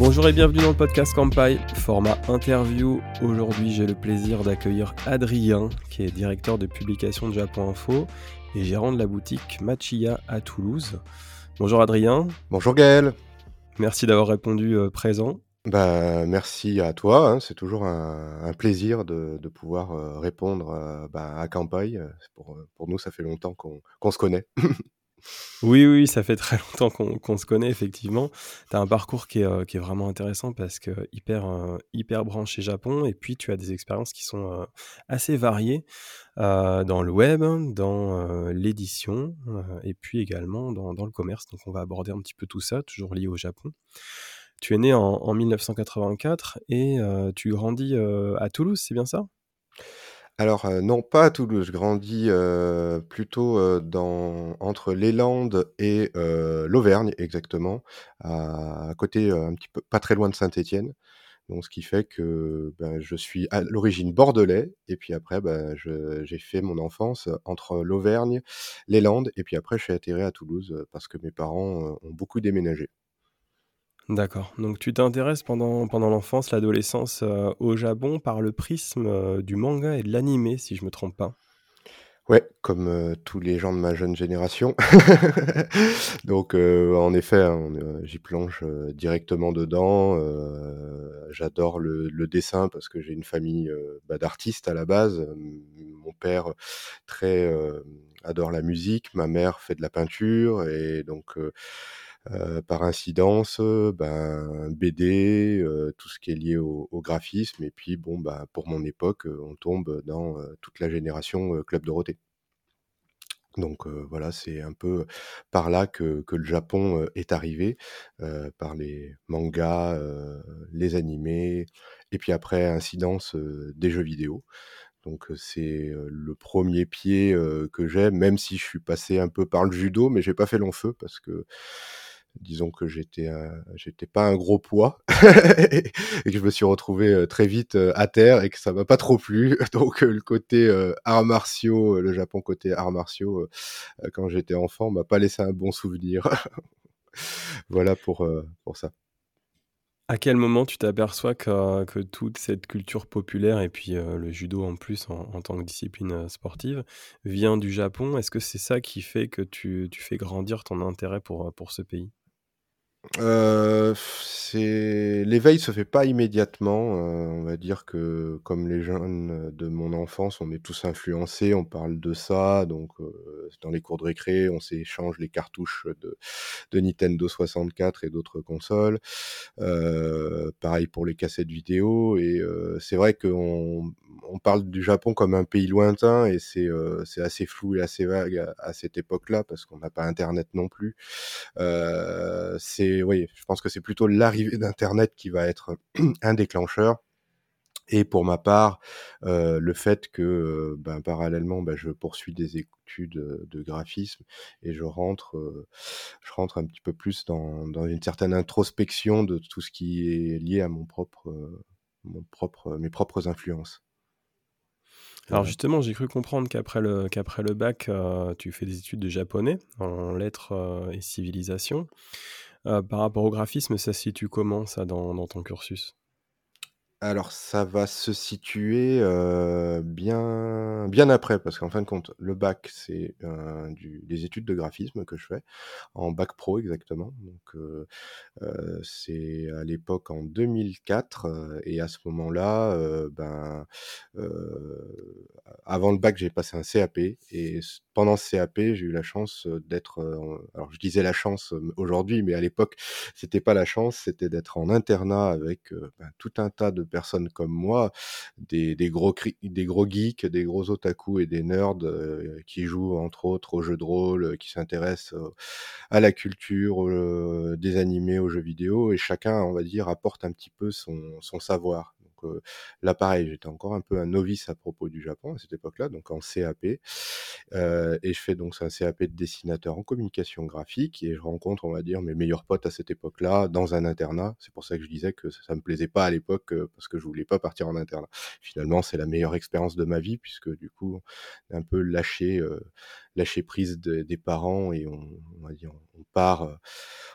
Bonjour et bienvenue dans le podcast Campai, format interview. Aujourd'hui, j'ai le plaisir d'accueillir Adrien, qui est directeur de publication de Japon Info et gérant de la boutique Machiya à Toulouse. Bonjour Adrien. Bonjour Gaël. Merci d'avoir répondu euh, présent. Bah, merci à toi, hein. c'est toujours un, plaisir de, pouvoir euh, répondre euh, bah, à Campai. Pour, pour nous, ça fait longtemps qu'on se connaît. Oui, oui, ça fait très longtemps qu'on se connaît, effectivement. Tu as un parcours qui est, euh, qui est vraiment intéressant parce que hyper, euh, hyper branché Japon, et puis tu as des expériences qui sont euh, assez variées dans le web, dans l'édition, et puis également dans, le commerce. Donc on va aborder un petit peu tout ça, toujours lié au Japon. Tu es né en 1984 et tu grandis à Toulouse, c'est bien ça? Alors, euh, non, pas à Toulouse. Je grandis, euh, plutôt, euh, dans entre les Landes et l'Auvergne exactement, à côté, un petit peu pas très loin de Saint-Étienne. Donc ce qui fait que, ben, je suis à l'origine bordelais et puis après, ben, j'ai fait mon enfance entre l'Auvergne, les Landes et puis après je suis atterri à Toulouse, parce que mes parents, ont beaucoup déménagé. D'accord. Donc tu t'intéresses pendant, l'enfance, l'adolescence euh, au Japon par le prisme euh, du manga et de l'animé, si je me trompe pas. Ouais, comme euh, tous les gens de ma jeune génération. Donc en effet, hein, j'y plonge directement dedans. J'adore le, dessin parce que j'ai une famille bah, d'artistes à la base. Mon père très adore la musique, ma mère fait de la peinture et donc euh, par incidence, ben, BD, tout ce qui est lié au, graphisme. Et puis, bon, bah, pour mon époque, on tombe dans toute la génération Club Dorothée. Donc voilà, c'est un peu par là que, que le Japon est arrivé, par les mangas, les animés, et puis après, incidence des jeux vidéo. Donc c'est le premier pied que j'ai, même si je suis passé un peu par le judo, mais j'ai pas fait long feu parce que disons que j'étais j'étais pas un gros poids et que je me suis retrouvé très vite à terre et que ça m'a pas trop plu. Donc le côté arts martiaux le Japon côté arts martiaux quand j'étais enfant m'a pas laissé un bon souvenir. Voilà pour pour ça. À quel moment tu t'aperçois que, que, toute cette culture populaire et puis le judo en plus en, tant que discipline sportive vient du Japon? Est-ce que c'est ça qui fait que tu, tu, fais grandir ton intérêt pour, pour ce pays? Euh, c'est l'éveil se fait pas immédiatement, euh, on va dire que comme les jeunes de mon enfance, on est tous influencés, on parle de ça, donc euh, dans les cours de récré, on s'échange les cartouches de de Nintendo 64 et d'autres consoles. pareil pour les cassettes vidéo et c'est vrai qu'on on parle du Japon comme un pays lointain et c'est c'est assez flou et assez vague à, cette époque-là parce qu'on n'a pas internet non plus. Oui, je pense que c'est plutôt l'arrivée d'internet qui va être un déclencheur. Et pour ma part, le fait que, ben, parallèlement, ben, je poursuis des études de graphisme et je rentre, je rentre un petit peu plus dans, dans, une certaine introspection de tout ce qui est lié à mon propre, mon propre, mes propres influences. Alors justement, j'ai cru comprendre qu'après le, qu'après le bac, euh, tu fais des études de japonais en lettres euh, et civilisation. Euh, par rapport au graphisme, ça se situe comment ça dans ton cursus? Alors ça va se situer, bien bien après parce qu'en fin de compte, le bac, c'est, des études de graphisme que je fais, en bac pro exactement. C'est à l'époque en 2004, et à ce moment-là, ben, avant le bac, j'ai passé un CAP et pendant ce CAP, j'ai eu la chance, d'être, alors je disais la chance, aujourd'hui, mais à l'époque, c'était pas la chance, c'était d'être en internat avec, ben, tout un tas de personnes comme moi, des, gros, des gros geeks, des gros otaku et des nerds euh, qui jouent entre autres aux jeux de rôle, euh, qui s'intéressent euh, à la culture, des animés, aux jeux vidéo, et chacun, on va dire, apporte un petit peu son, savoir. Heu, là pareil, j'étais encore un peu un novice à propos du Japon à cette époque-là, donc en CAP. Et je fais donc un CAP de dessinateur en communication graphique et je rencontre, on va dire, mes meilleurs potes à cette époque-là dans un internat. C'est pour ça que je disais que ça, ça me plaisait pas à l'époque, parce que je voulais pas partir en internat. Finalement, c'est la meilleure expérience de ma vie puisque du coup, un peu lâché, lâcher prise de des parents et on on va dire, on part, heu,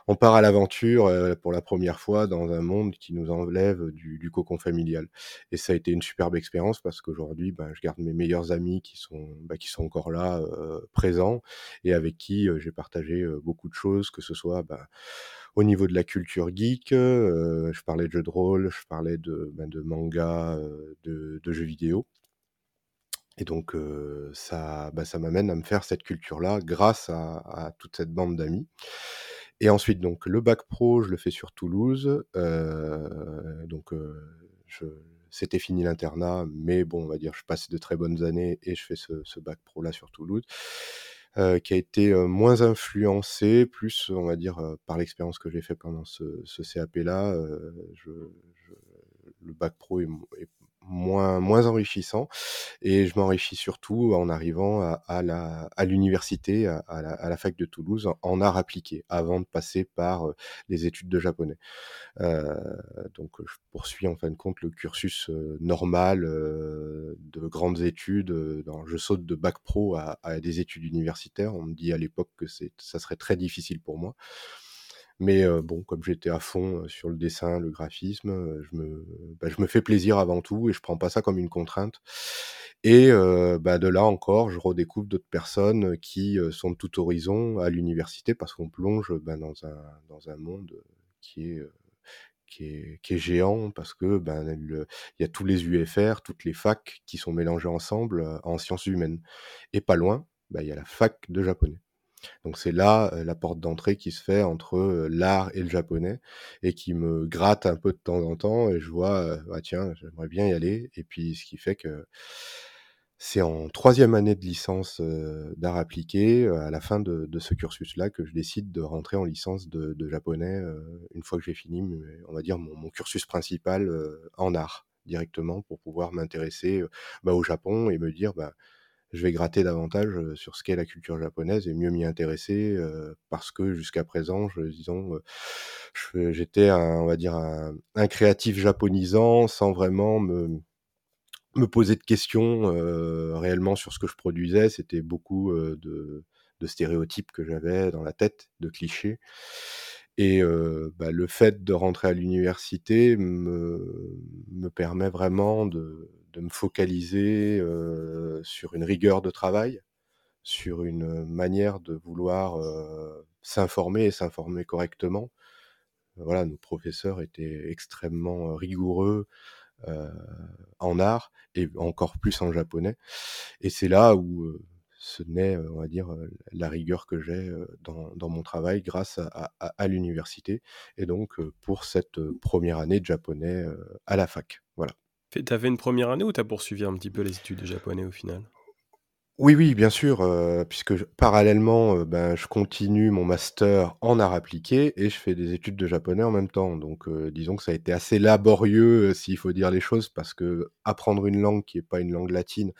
on part à l'aventure, heu, pour la première fois dans un monde qui nous enlève du du cocon familial. Et ça a été une superbe expérience parce qu'aujourd'hui, ben, je garde mes meilleurs amis qui sont, bah, qui sont encore là, heu, présents et avec qui, heu, j'ai partagé, beaucoup de choses, que ce soit, bah, au niveau de la culture geek, heu, je parlais de jeux de rôle, je parlais de, bah, de manga, de de jeux vidéo et donc heu, ça, bah, ça m'amène à me faire cette culture-là grâce à à toute cette bande d'amis. Et ensuite donc le bac pro, je le fais sur Toulouse, heu, donc je c'était fini l'internat, mais bon, on va dire, je passe de très bonnes années et je fais ce ce bac pro-là sur Toulouse, qui a été, moins influencé, plus, on va dire, par l'expérience que j'ai fait pendant ce ce CAP-là, heu, je le bac pro est est moins moins enrichissant et je m'enrichis surtout en arrivant à la à l'université, à la à la fac de Toulouse en arts appliqués, avant de passer par, heu, les études de japonais. Heu, donc je poursuis en fin de compte le cursus, heu, normal, de grandes études, dans je saute de bac pro à des études universitaires. On me dit à l'époque que c'est ça serait très difficile pour moi. Mais bon, comme j'étais à fond, sur le dessin, le graphisme, heu, je me bah, je me fais plaisir avant tout et je prends pas ça comme une contrainte et bah, de là encore, je redécouvre d'autres personnes, qui, sont de tout horizon à l'université parce qu'on plonge, ben, dans un monde, qui est, géant parce que, ben, il y a tous les UFR, toutes les facs qui sont mélangées ensemble, en sciences humaines et pas loin, bah, il y a la fac de japonais. Donc c'est là, la porte d'entrée qui se fait entre, l'art et le japonais et qui me gratte un peu de temps en temps et je vois, ah tiens, j'aimerais bien y aller et puis ce qui fait que c'est en troisième année de licence, appliqués, heu, à la fin de ce cursus-là, que je décide de rentrer en licence de japonais, une fois que j'ai fini on va dire mon cursus principal, en art, directement pour pouvoir m'intéresser, bah, au Japon et me dire: «Bah, je vais gratter davantage, sur ce qu'est la culture japonaise et mieux m'y intéresser», parce que jusqu'à présent, disons, j'étais on va dire un créatif japonisant sans vraiment me poser de questions, réellement sur ce que je produisais. C'était beaucoup, de stéréotypes que j'avais dans la tête, de clichés et bah, le fait de rentrer à l'université me permet vraiment de de me focaliser, heu, sur une rigueur de travail, sur une, manière de vouloir, heu, s'informer et s'informer correctement. Voilà, nos professeurs étaient extrêmement, rigoureux, heu, en art et encore plus en japonais et c'est là où, naît, heu, on va dire, la rigueur que j'ai, dans mon travail grâce à à l'université et donc pour cette, 1 année de japonais, à la fac. Voilà. Tu as fait une première année ou tu as poursuivi un petit peu les études de japonais au final? Oui, oui, bien sûr, heu, puisque parallèlement, heu, ben, je continue mon master en arts appliqués et je fais des études de japonais en même temps. Donc, heu, disons que ça a été assez laborieux, s'il faut dire les choses, parce qu'apprendre une langue qui est pas une langue latine,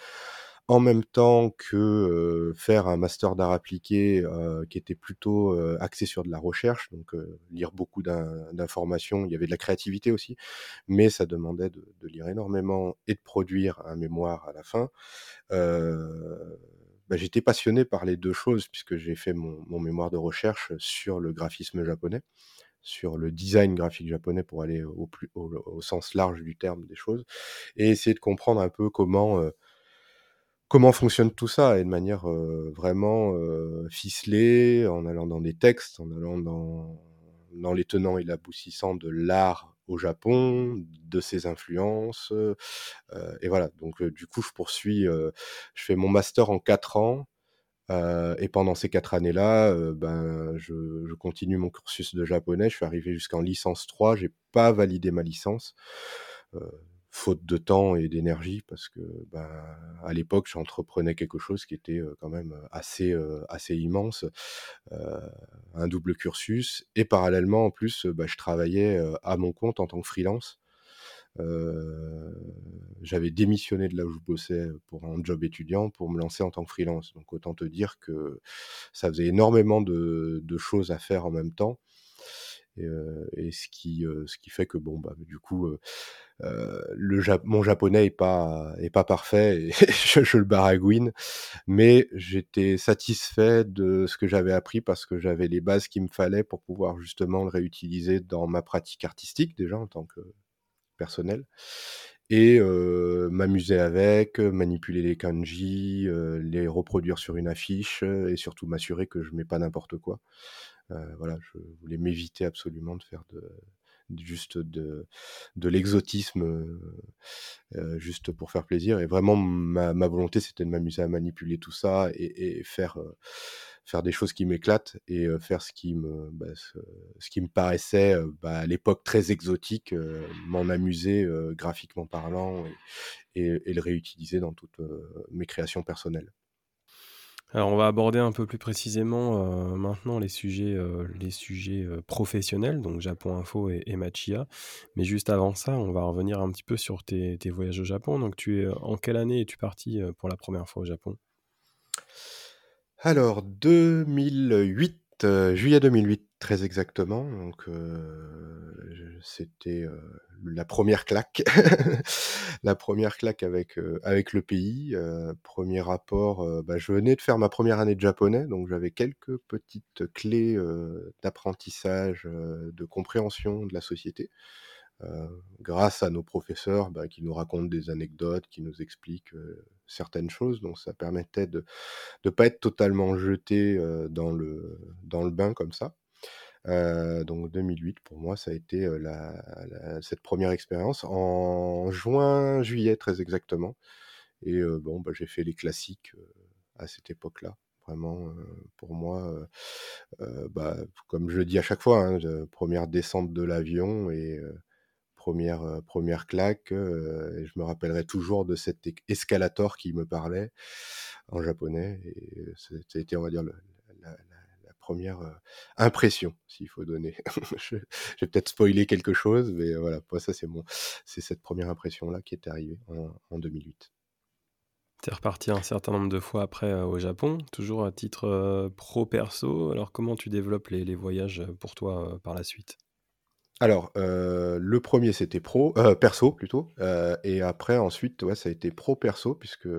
en même temps que, heu, faire un master d'arts appliqués, heu, qui était plutôt, heu, axé sur de la recherche, donc, lire beaucoup d'in d'informations. Il y avait de la créativité aussi, mais ça demandait de de lire énormément et de produire un mémoire à la fin. Bah, j'étais passionné par les 2 choses puisque j'ai fait mon mon mémoire de recherche sur le graphisme japonais, sur le design graphique japonais pour aller au plus au au sens large du terme des choses et essayer de comprendre un peu comment, comment fonctionne tout ça et de manière, vraiment, ficelée, en allant dans des textes, en allant dans les tenants et l'aboutissant de l'art au Japon, de ses influences, heu et voilà. Donc du coup, je poursuis, je fais mon master en 4 ans, et pendant ces 4 années-là, ben, je continue mon cursus de japonais. Je suis arrivé jusqu'en licence 3, j'ai pas validé ma licence, faute de temps et d'énergie parce que, ben, à l'époque, j'entreprenais quelque chose qui était, quand même, assez, assez immense, un double cursus et parallèlement, en plus, bah, je travaillais, à mon compte en tant que freelance. j'avais démissionné de là où je bossais pour un job étudiant pour me lancer en tant que freelance. Donc autant te dire que ça faisait énormément de, choses à faire en même temps. Et, ce, qui, ce qui fait que, bon, bah, du coup, le mon japonais est pas, est pas parfait et je, le baragouine, mais j'étais satisfait de ce que j'avais appris parce que j'avais les bases qu'il me fallait pour pouvoir justement le réutiliser dans ma pratique artistique déjà en tant que personnel et m'amuser avec, manipuler les kanji, les reproduire sur une affiche et surtout m'assurer que je mets pas n'importe quoi. Voilà, je voulais m'éviter absolument de faire de, juste de, l'exotisme juste pour faire plaisir. Et vraiment, ma, volonté, c'était de m'amuser à manipuler tout ça et, faire, faire des choses qui m'éclatent et faire ce qui me, bah, paraissait bah, à l'époque très exotique, m'en amuser graphiquement parlant et, le réutiliser dans toutes mes créations personnelles. Alors, on va aborder un peu plus précisément euh, maintenant les sujets, euh, euh, professionnels, donc Japon Info et, et, Machia. Mais juste avant ça, on va revenir un petit peu sur tes, tes voyages au Japon. Donc, tu es en quelle année es-tu parti pour la première fois au Japon? Alors, 2008. Juillet 2008, très exactement. Donc, c'était la première claque, la première claque avec avec le pays. premier rapport, bah, je venais de faire ma première année de japonais, donc j'avais quelques petites clés d'apprentissage, de compréhension de la société. grâce à nos professeurs bah, qui nous racontent des anecdotes, qui nous expliquent certaines choses. Donc ça permettait de ne pas être totalement jeté dans, le, dans le bain comme ça. donc 2008 pour moi ça a été cette première expérience en juin juillet très exactement et bon bah, j'ai fait les classiques à cette époque là vraiment pour moi bah, comme je le dis à chaque fois hein, première descente de l'avion et première, première claque. et je me rappellerai toujours de cet escalator qui me parlait en japonais. Et c'était, on va dire, la, première impression, s'il faut donner. je, vais peut-être spoiler quelque chose, mais voilà, pour ça, c'est, mon, c'est cette première impression-là qui est arrivée en, en 2008. Tu es reparti un certain nombre de fois après au Japon, toujours à titre pro-perso. Alors comment tu développes les voyages pour toi par la suite? Alors, le premier c'était pro perso plutôt, et après ensuite, ouais, ça a été pro perso puisque,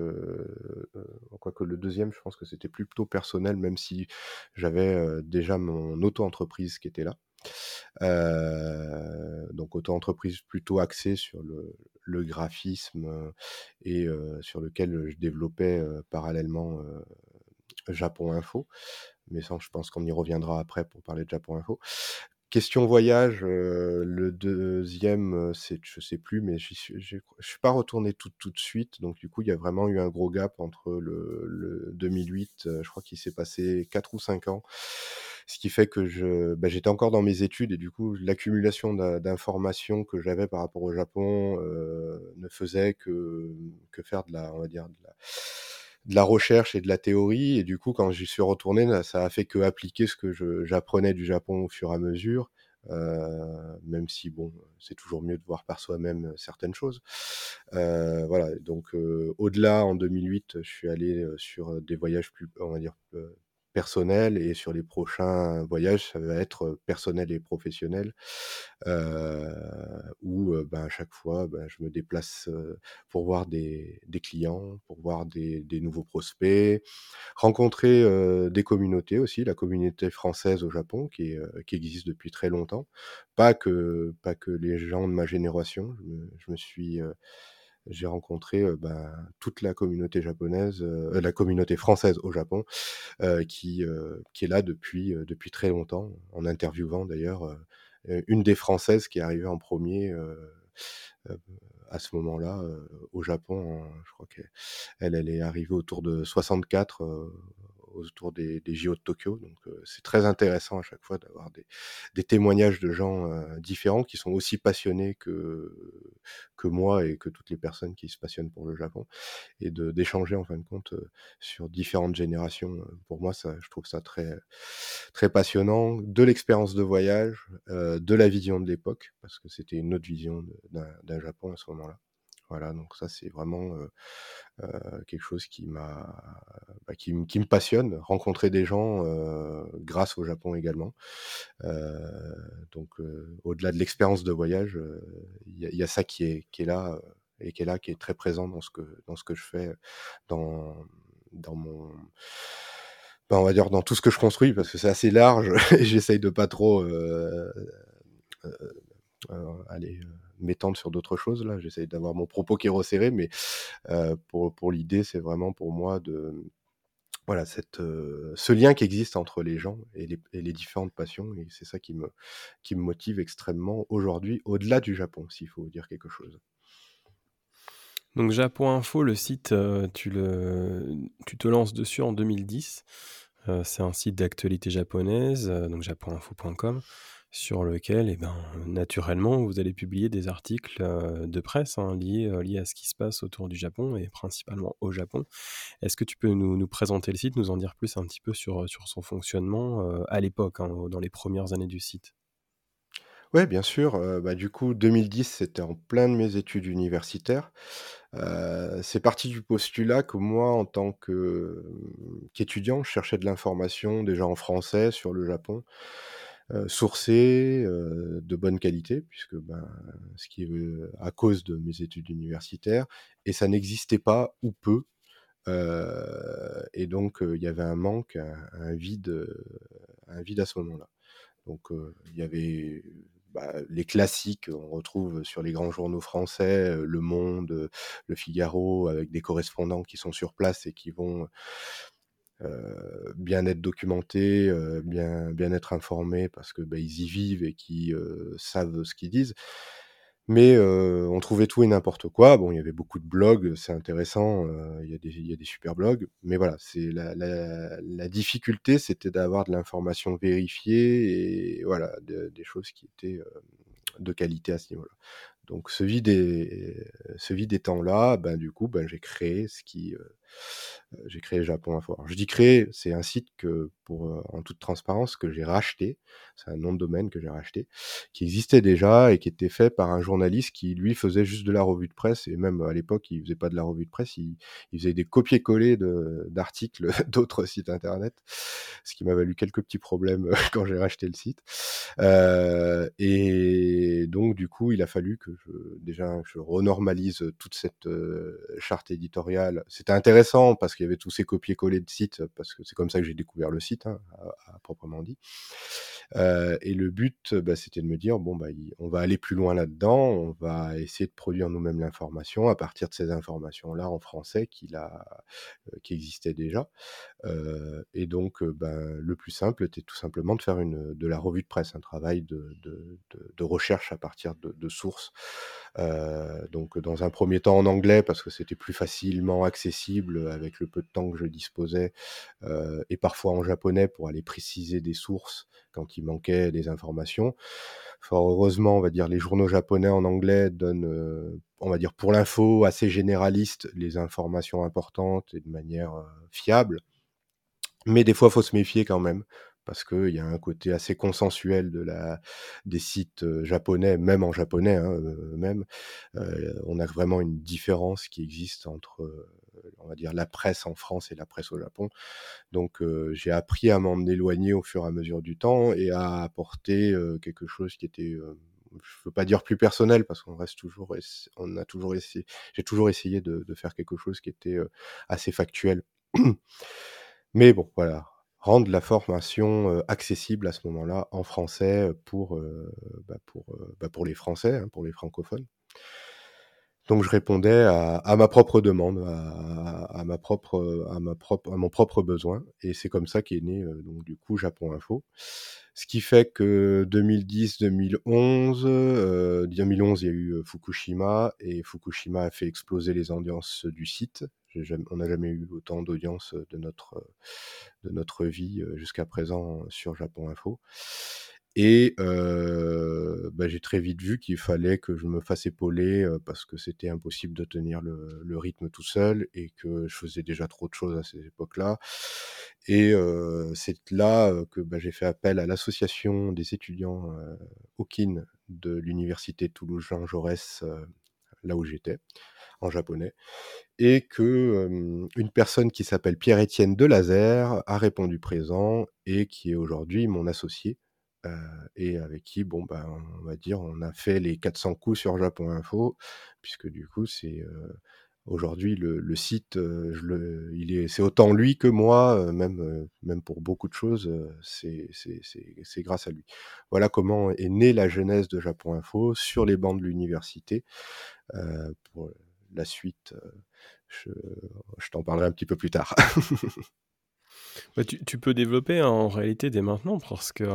quoique le deuxième je pense que c'était plutôt personnel même si j'avais, déjà mon auto-entreprise qui était là. donc auto-entreprise plutôt axée sur le graphisme, et sur lequel, je développais, parallèlement, Japon Info. Mais ça, je pense qu'on y reviendra après pour parler de Japon Info. Question voyage, le deuxième, c'est je sais plus, mais je suis pas retourné tout tout de suite, donc du coup, il y a vraiment eu un gros gap entre le le 2008, je crois qu'il s'est passé 4 ou 5 ans. Ce qui fait que je bah, j'étais encore dans mes études et du coup, l'accumulation d'informations que j'avais par rapport au Japon, ne faisait que que faire de la on va dire de la de la recherche et de la théorie. Et du coup, quand j'y suis retourné, ça a fait que appliquer ce que j'apprenais du Japon au fur et à mesure. Euh, même si bon, c'est toujours mieux de voir par soi-même certaines choses. Euh, voilà, donc euh, au-delà, en 2008, je suis allé sur des voyages plus, on va dire, personnel et sur les prochains voyages, ça va être personnel et professionnel, où ben, à chaque fois, ben, je me déplace pour voir des, clients, pour voir des, nouveaux prospects, rencontrer des communautés aussi, la communauté française au Japon qui, existe depuis très longtemps, pas que, pas que les gens de ma génération, je me suis j'ai rencontré ben, toute la communauté japonaise, la communauté française au Japon, qui, qui est là depuis, depuis très longtemps, en interviewant d'ailleurs une des Françaises qui est arrivée en premier à ce moment-là au Japon. je crois qu'elle elle est arrivée autour de 64 autour des JO de Tokyo. Donc c'est très intéressant à chaque fois d'avoir des des témoignages de gens, différents qui sont aussi passionnés que que moi et que toutes les personnes qui se passionnent pour le Japon et d'échanger en fin de compte, sur différentes générations. Pour moi, ça je trouve ça très très passionnant. De l'expérience de voyage, de la vision de l'époque, parce que c'était une autre vision d'un Japon à ce moment-là. Voilà, donc ça c'est vraiment, quelque chose qui m'a bah, qui me passionne, rencontrer des gens, grâce au Japon également. donc au-delà de l'expérience de voyage, il y a ça qui est qui est là, et qui est là, qui est très présent dans ce que dans ce que je fais, dans dans mon bah, on va dire dans tout ce que je construis parce que c'est assez large et j'essaye de pas trop, aller, m'étendre sur d'autres choses là. J'essaye d'avoir mon propos qui est resserré, mais pour, pour l'idée, c'est vraiment pour moi de voilà cette, ce lien qui existe entre les gens et les, et les différentes passions et c'est ça qui me, qui me motive extrêmement aujourd'hui, au-delà du Japon, s'il faut dire quelque chose. Donc Japon Info, le site, tu, le, tu te lances dessus en 2010. c'est un site d'actualité japonaise, donc japoninfo.com sur lequel, eh ben, naturellement, vous allez publier des articles de presse hein, liés, liés, à ce qui se passe autour du Japon et principalement au Japon. Est-ce que tu peux nous, présenter le site, nous en dire plus un petit peu sur, sur son fonctionnement à l'époque, hein, dans les premières années du site? Oui, bien sûr. bah, du coup, 2010, c'était en plein de mes études universitaires. c'est parti du postulat que moi, en tant qu'étudiant, je cherchais de l'information déjà en français sur le Japon euh, sourcé, euh, de bonne qualité, puisque ben, ce qui euh, à cause de mes études universitaires, et ça n'existait pas ou peu. et donc il y avait un manque, un, vide, un vide à ce moment-là. Donc il y avait bah, les classiques, on retrouve sur les grands journaux français, Le Monde, Le Figaro, avec des correspondants qui sont sur place et qui vont bien être documentés, euh, bien, bien être informés parce que bah, ils y vivent et qui savent ce qu'ils disent. Mais on trouvait tout et n'importe quoi. Bon, il y avait beaucoup de blogs, c'est intéressant, il y, a des, y a des super blogs. Mais voilà, c'est la, la, la difficulté, c'était d'avoir de l'information vérifiée et voilà, des choses qui étaient de qualité à ce niveau-là. Donc ce vide, ce vide étant là, ben, du coup, ben, j'ai créé ce qui, j'ai créé Japon Info. Je dis créer, c'est un site que, pour, en toute transparence, que j'ai racheté. C'est un nom de domaine que j'ai racheté, qui existait déjà et qui était fait par un journaliste qui, lui, faisait juste de la revue de presse. Et même à l'époque, il faisait pas de la revue de presse, il, faisait des copier-coller d'articles d'autres sites internet, ce qui m'a valu quelques petits problèmes quand j'ai racheté le site. Euh, et donc, du coup, il a fallu que je, déjà, je renormalise toute cette charte éditoriale. C'était intéressant parce qu'il y avait tous ces copier-coller de sites, parce que c'est comme ça que j'ai découvert le site, hein, à, proprement dit. Euh, et le but, bah, c'était de me dire, bon, bah, on va aller plus loin là-dedans, on va essayer de produire nous-mêmes l'information à partir de ces informations-là en français euh, qui existaient déjà. Euh, et donc, ben, le plus simple était tout simplement de faire de la revue de presse, un travail de, recherche à partir de, sources. Donc, dans un premier temps en anglais, parce que c'était plus facilement accessible avec le peu de temps que je disposais, et parfois en japonais pour aller préciser des sources quand il manquait des informations. Fort heureusement, on va dire, les journaux japonais en anglais donnent, on va dire, pour l'info assez généraliste, les informations importantes et de manière fiable. Mais des fois, faut se méfier quand même, parce qu'il y a un côté assez consensuel de la, des sites japonais, même en japonais, hein, même. on a vraiment une différence qui existe entre, on va dire, la presse en France et la presse au Japon. Donc, j'ai appris à m'en éloigner au fur et à mesure du temps et à apporter quelque chose qui était je veux pas dire plus personnel parce qu'on reste toujours, on a toujours essayé, j'ai toujours essayé de, de, faire quelque chose qui était assez factuel mais bon, voilà, rendre la formation accessible à ce moment-là en français pour, bah, pour, bah, pour les Français, hein, pour les francophones. Donc je répondais à, ma propre demande, à, ma propre, à ma propre, à mon propre besoin, et c'est comme ça qu'est né donc du coup Japon Info. Ce qui fait que 2010-2011, 2011 il y a eu Fukushima et Fukushima a fait exploser les audiences du site. On n'a jamais eu autant d'audience de notre de notre vie jusqu'à présent sur Japon Info. Et bah, j'ai très vite vu qu'il fallait que je me fasse épauler parce que c'était impossible de tenir le, rythme tout seul et que je faisais déjà trop de choses à ces époques-là. Et c'est là que bah, j'ai fait appel à l'association des étudiants Okin de l'université Toulouse-Jean Jaurès, là où j'étais, en japonais, et que une personne qui s'appelle Pierre-Étienne Delazer a répondu présent et qui est aujourd'hui mon associé et avec qui, bon, ben, on va dire, on a fait les 400 coups sur Japon Info, puisque du coup, c'est aujourd'hui le, site, il est, c'est autant lui que moi, même, même pour beaucoup de choses, c'est, grâce à lui. Voilà comment est née la genèse de Japon Info sur les bancs de l'université. La suite, je, je t'en parlerai un petit peu plus tard. Bah, tu, peux développer en réalité dès maintenant parce que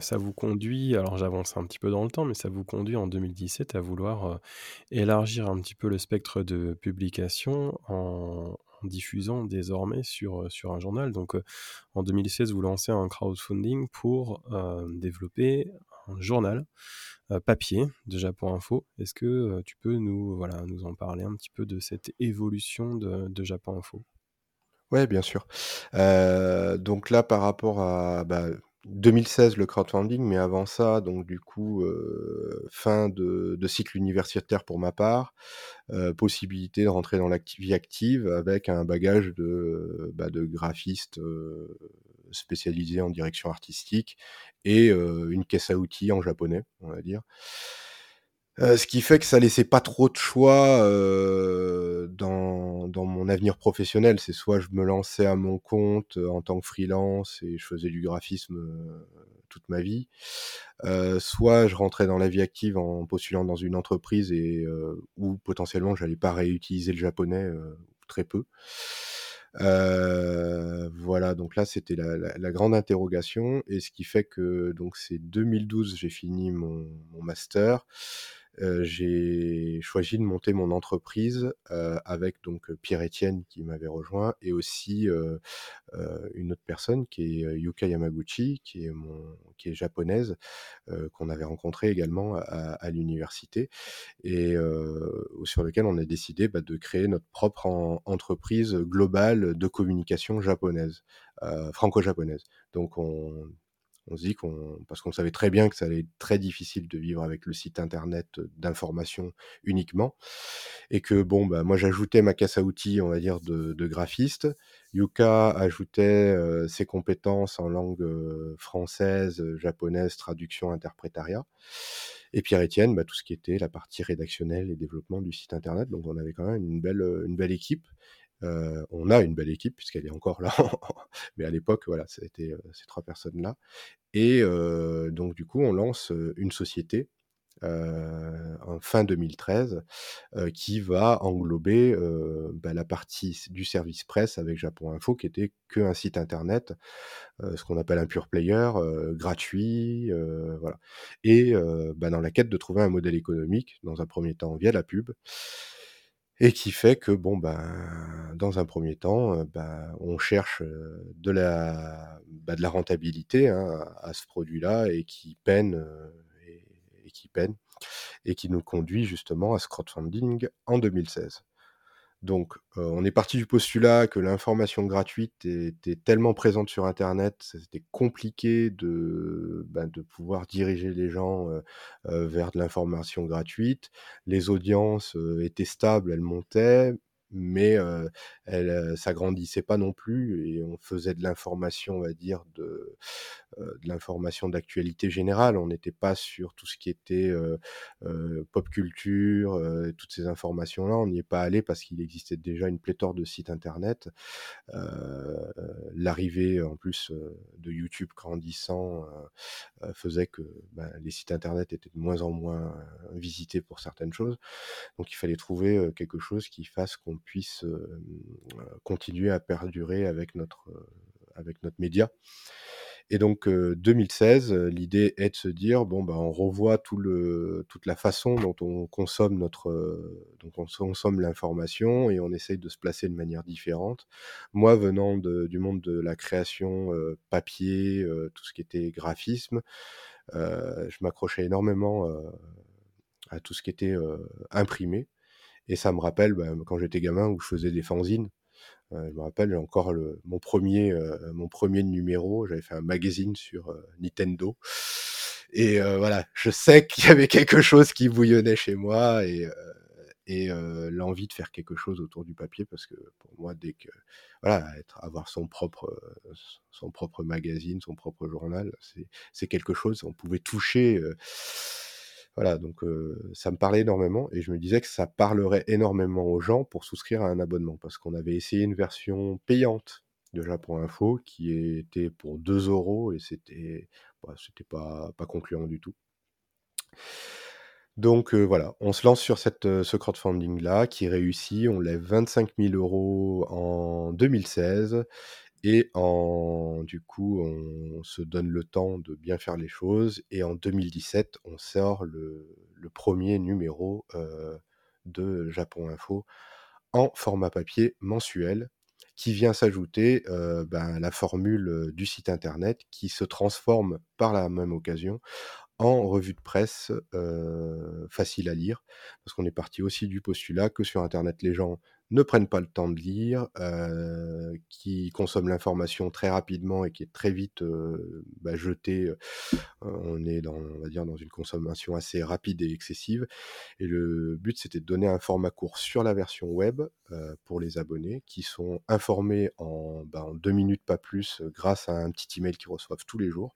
ça vous conduit, alors j'avance un petit peu dans le temps, mais ça vous conduit en 2017 à vouloir élargir un petit peu le spectre de publication en, diffusant désormais sur, sur un journal. Donc en 2016, vous lancez un crowdfunding pour développer journal papier de Japon Info. Est-ce que tu peux nous, voilà, nous en parler un petit peu de cette évolution de, de Japon Info? Ouais, bien sûr. donc là, par rapport à, 2016, bah, le crowdfunding, mais avant ça, donc du coup, fin de cycle universitaire pour ma part, possibilité de rentrer dans la vie active avec un bagage de, bah, de graphiste, spécialisé en direction artistique et une caisse à outils en japonais, on va dire. Ce qui fait que ça laissait pas trop de choix dans, dans, mon avenir professionnel. C'est soit je me lançais à mon compte en tant que freelance et je faisais du graphisme toute ma vie, soit je rentrais dans la vie active en postulant dans une entreprise et où potentiellement j'allais pas réutiliser le japonais très peu. Voilà, donc là c'était la, la, grande interrogation et ce qui fait que donc c'est 2012 j'ai fini mon, mon master j'ai choisi de monter mon entreprise avec donc Pierre-Étienne qui m'avait rejoint et aussi une autre personne qui est Yuka Yamaguchi, qui est, japonaise, qu'on avait rencontré également à, l'université et sur lequel on a décidé bah, de créer notre propre entreprise globale de communication japonaise, franco-japonaise. Donc on on se dit qu'on, parce qu'on savait très bien que ça allait être très difficile de vivre avec le site internet d'information uniquement, et que bon, bah moi j'ajoutais ma casse à outils, on va dire de, graphiste. Yuka ajoutait ses compétences en langue française, japonaise, traduction, interprétariat. Et Pierre-Étienne, bah, tout ce qui était la partie rédactionnelle et développement du site internet. Donc on avait quand même une belle, une belle équipe. On a une belle équipe puisqu'elle est encore là, mais à l'époque, voilà, c'était ces trois personnes-là. Et donc, du coup, on lance une société en fin 2013 qui va englober bah, la partie du service presse avec Japon Info qui était qu'un site internet, ce qu'on appelle un pure player, gratuit, voilà. Et bah, dans la quête de trouver un modèle économique, dans un premier temps via la pub, et qui fait que, bon, ben, dans un premier temps, ben, on cherche de la, bah, de la rentabilité hein, à ce produit-là et qui peine, et, qui peine, et qui nous conduit justement à ce crowdfunding en 2016. Donc, on est parti du postulat que l'information gratuite était tellement présente sur Internet, c'était compliqué de, ben, de pouvoir diriger les gens vers de l'information gratuite. Les audiences étaient stables, elles montaient, mais elle, ça grandissait pas non plus et on faisait de l'information, on va dire, de, de l'information d'actualité générale. On n'était pas sur tout ce qui était pop culture, toutes ces informations-là. On n'y est pas allé parce qu'il existait déjà une pléthore de sites internet. L'arrivée en plus de YouTube grandissant faisait que ben, les sites internet étaient de moins en moins visités pour certaines choses. Donc il fallait trouver quelque chose qui fasse qu'on puisse continuer à perdurer avec notre, avec notre média. Et donc 2016, l'idée est de se dire bon bah on revoit tout le, toute la façon dont on consomme notre, dont on consomme l'information et on essaye de se placer de manière différente. Moi venant du monde de la création papier, tout ce qui était graphisme, je m'accrochais énormément à tout ce qui était imprimé. Et ça me rappelle bah, quand j'étais gamin où je faisais des fanzines. Euh, je me rappelle encore le, mon, premier, mon premier numéro, j'avais fait un magazine sur Nintendo. Et voilà, je sais qu'il y avait quelque chose qui bouillonnait chez moi et, et l'envie de faire quelque chose autour du papier parce que pour moi, dès que voilà, être, avoir son propre, son propre magazine, son propre journal, c'est quelque chose. On pouvait toucher voilà, donc ça me parlait énormément et je me disais que ça parlerait énormément aux gens pour souscrire à un abonnement parce qu'on avait essayé une version payante de Japon Info qui était pour 2 euros et c'était bah, pas concluant du tout. Donc voilà, on se lance sur cette, ce crowdfunding-là qui réussit. On lève 25 000 euros en 2016 et en, du coup, on se donne le temps de bien faire les choses. Et en 2017, on sort le, premier numéro de Japon Info en format papier mensuel, qui vient s'ajouter ben, à la formule du site internet, qui se transforme par la même occasion en revue de presse facile à lire, parce qu'on est parti aussi du postulat que sur Internet, les gens ne prennent pas le temps de lire, euh, qui consomment l'information très rapidement et qui est très vite euh, bah, jetée. Euh, on est dans, on va dire, dans une consommation assez rapide et excessive. Et le but, c'était de donner un format court sur la version web pour les abonnés qui sont informés en, bah, en, deux minutes, pas plus, grâce à un petit email qu'ils reçoivent tous les jours.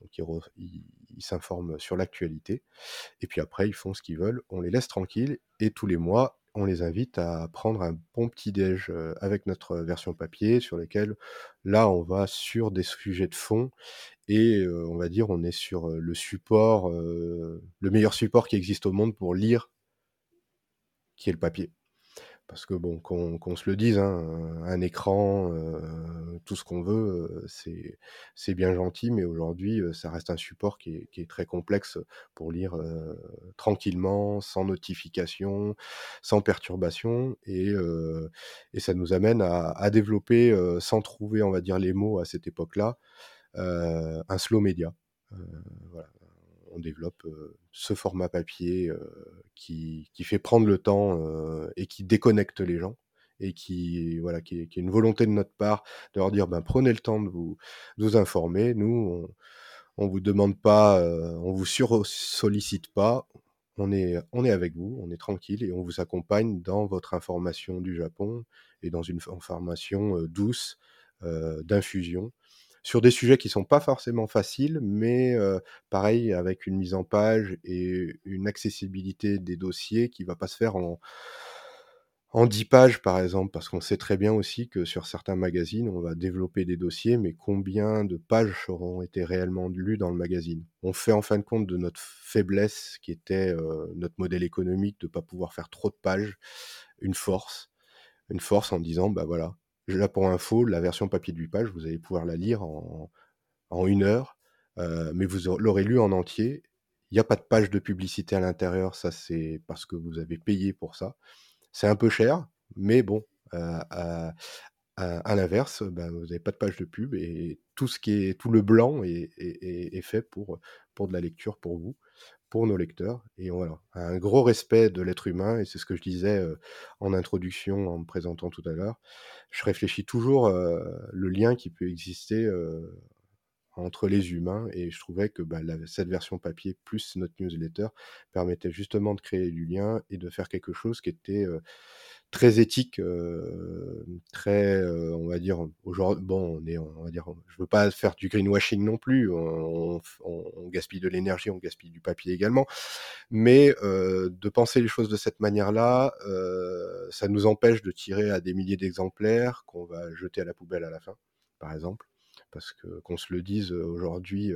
Donc ils s'informent sur l'actualité. Et puis après, ils font ce qu'ils veulent. On les laisse tranquilles. Et tous les mois, on les invite à prendre un bon petit déj avec notre version papier sur lesquels là on va sur des sujets de fond et on va dire on est sur le support le meilleur support qui existe au monde pour lire qui est le papier parce que bon, qu'on se le dise, hein, un écran, euh, tout ce qu'on veut, euh, c'est bien gentil, mais aujourd'hui, euh, ça reste un support qui est, très complexe pour lire tranquillement, sans notification, sans perturbation, et, et ça nous amène à, à développer, sans trouver, on va dire, les mots à cette époque-là, un slow média. voilà on développe ce format papier qui, fait prendre le temps et qui déconnecte les gens et qui voilà qui est, une volonté de notre part de leur dire ben prenez le temps de vous, informer. Nous on, on vous demande pas on vous sur sollicite pas. On est on est avec vous on est tranquille et on vous accompagne dans votre information du Japon et dans une information douce d'infusion sur des sujets qui sont pas forcément faciles, mais pareil, avec une mise en page et une accessibilité des dossiers qui va pas se faire en, en 10 pages, par exemple, parce qu'on sait très bien aussi que sur certains magazines, on va développer des dossiers, mais combien de pages auront été réellement lues dans le magazine? On fait en fin de compte de notre faiblesse, qui était notre modèle économique, de ne pas pouvoir faire trop de pages, une force. Une force en disant, bah voilà, Là, pour info, la version papier de 8 pages, vous allez pouvoir la lire en, une heure, euh, mais vous l'aurez lu en entier. Il n'y a pas de page de publicité à l'intérieur, ça c'est parce que vous avez payé pour ça. C'est un peu cher, mais bon, euh, à, l'inverse, ben, vous n'avez pas de page de pub et tout ce qui est tout le blanc est, est fait pour, pour de la lecture pour vous pour nos lecteurs. Et voilà, un gros respect de l'être humain, et c'est ce que je disais en introduction en me présentant tout à l'heure. Je réfléchis toujours le lien qui peut exister entre les humains, et je trouvais que bah, cette version papier plus notre newsletter permettait justement de créer du lien et de faire quelque chose qui était très éthique, euh, très, euh, on va dire, aujourd'hui, bon, on est, on va dire, je veux pas faire du greenwashing non plus, on, on, gaspille de l'énergie, on gaspille du papier également, mais euh, de penser les choses de cette manière-là, ça nous empêche de tirer à des milliers d'exemplaires qu'on va jeter à la poubelle à la fin, par exemple, parce que qu'on se le dise aujourd'hui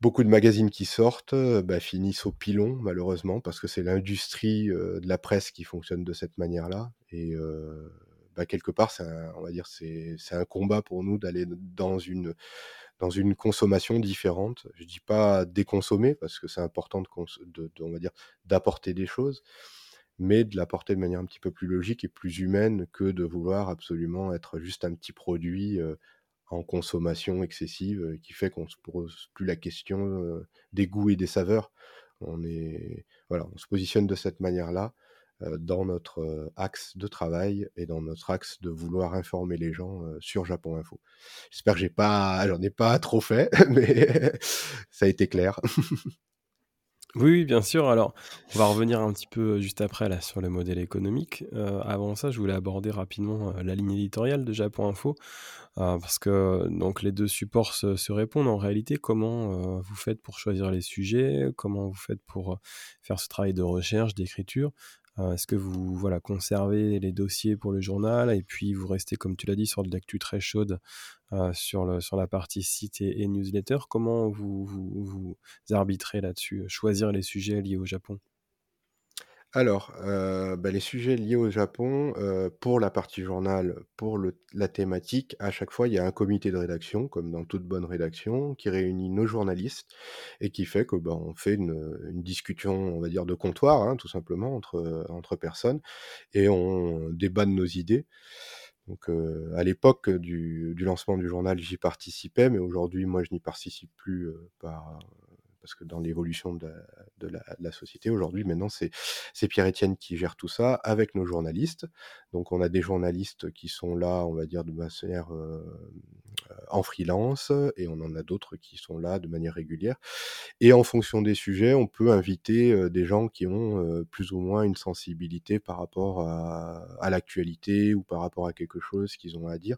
beaucoup de magazines qui sortent bah, finissent au pilon, malheureusement, parce que c'est l'industrie de la presse qui fonctionne de cette manière-là. Et bah, quelque part, c'est on va dire, c'est, un combat pour nous d'aller dans une, dans une consommation différente. Je dis pas déconsommer, parce que c'est important de, on va dire, d'apporter des choses, mais de l'apporter de manière un petit peu plus logique et plus humaine que de vouloir absolument être juste un petit produit en consommation excessive qui fait qu'on se pose plus la question des goûts et des saveurs. On est voilà, on se positionne de cette manière-là dans notre axe de travail et dans notre axe de vouloir informer les gens sur Japon Info. J'espère que j'ai pas, j'en ai pas trop fait, mais ça a été clair. Oui, bien sûr. Alors, on va revenir un petit peu juste après là sur le modèle économique. avant ça, je voulais aborder rapidement la ligne éditoriale de Japon Info. Euh, parce que donc les deux supports se, répondent en réalité. Comment euh, vous faites pour choisir les sujets? Comment vous faites pour euh, faire ce travail de recherche, d'écriture? Est-ce que vous voilà conservez les dossiers pour le journal et puis vous restez, comme tu l'as dit, sur de l'actu très chaude sur, le, sur la partie site et, newsletter? Comment vous, vous, vous arbitrez là-dessus Choisir les sujets liés au Japon? Alors, bah, les sujets liés au Japon, pour la partie journal, pour la thématique, à chaque fois, il y a un comité de rédaction, comme dans toute bonne rédaction, qui réunit nos journalistes et qui fait que, bah, on fait une, discussion, on va dire, de comptoir, hein, tout simplement, entre, entre personnes et on débat de nos idées. Donc, à l'époque du lancement du journal, j'y participais, mais aujourd'hui, moi, je n'y participe plus, par parce que dans l'évolution de, la, société aujourd'hui, maintenant, c'est Pierre-Étienne qui gère tout ça avec nos journalistes. Donc, on a des journalistes qui sont là, on va dire, de manière euh, en freelance, et on en a d'autres qui sont là de manière régulière. Et en fonction des sujets, on peut inviter euh, des gens qui ont euh, plus ou moins une sensibilité par rapport à, à l'actualité ou par rapport à quelque chose qu'ils ont à dire,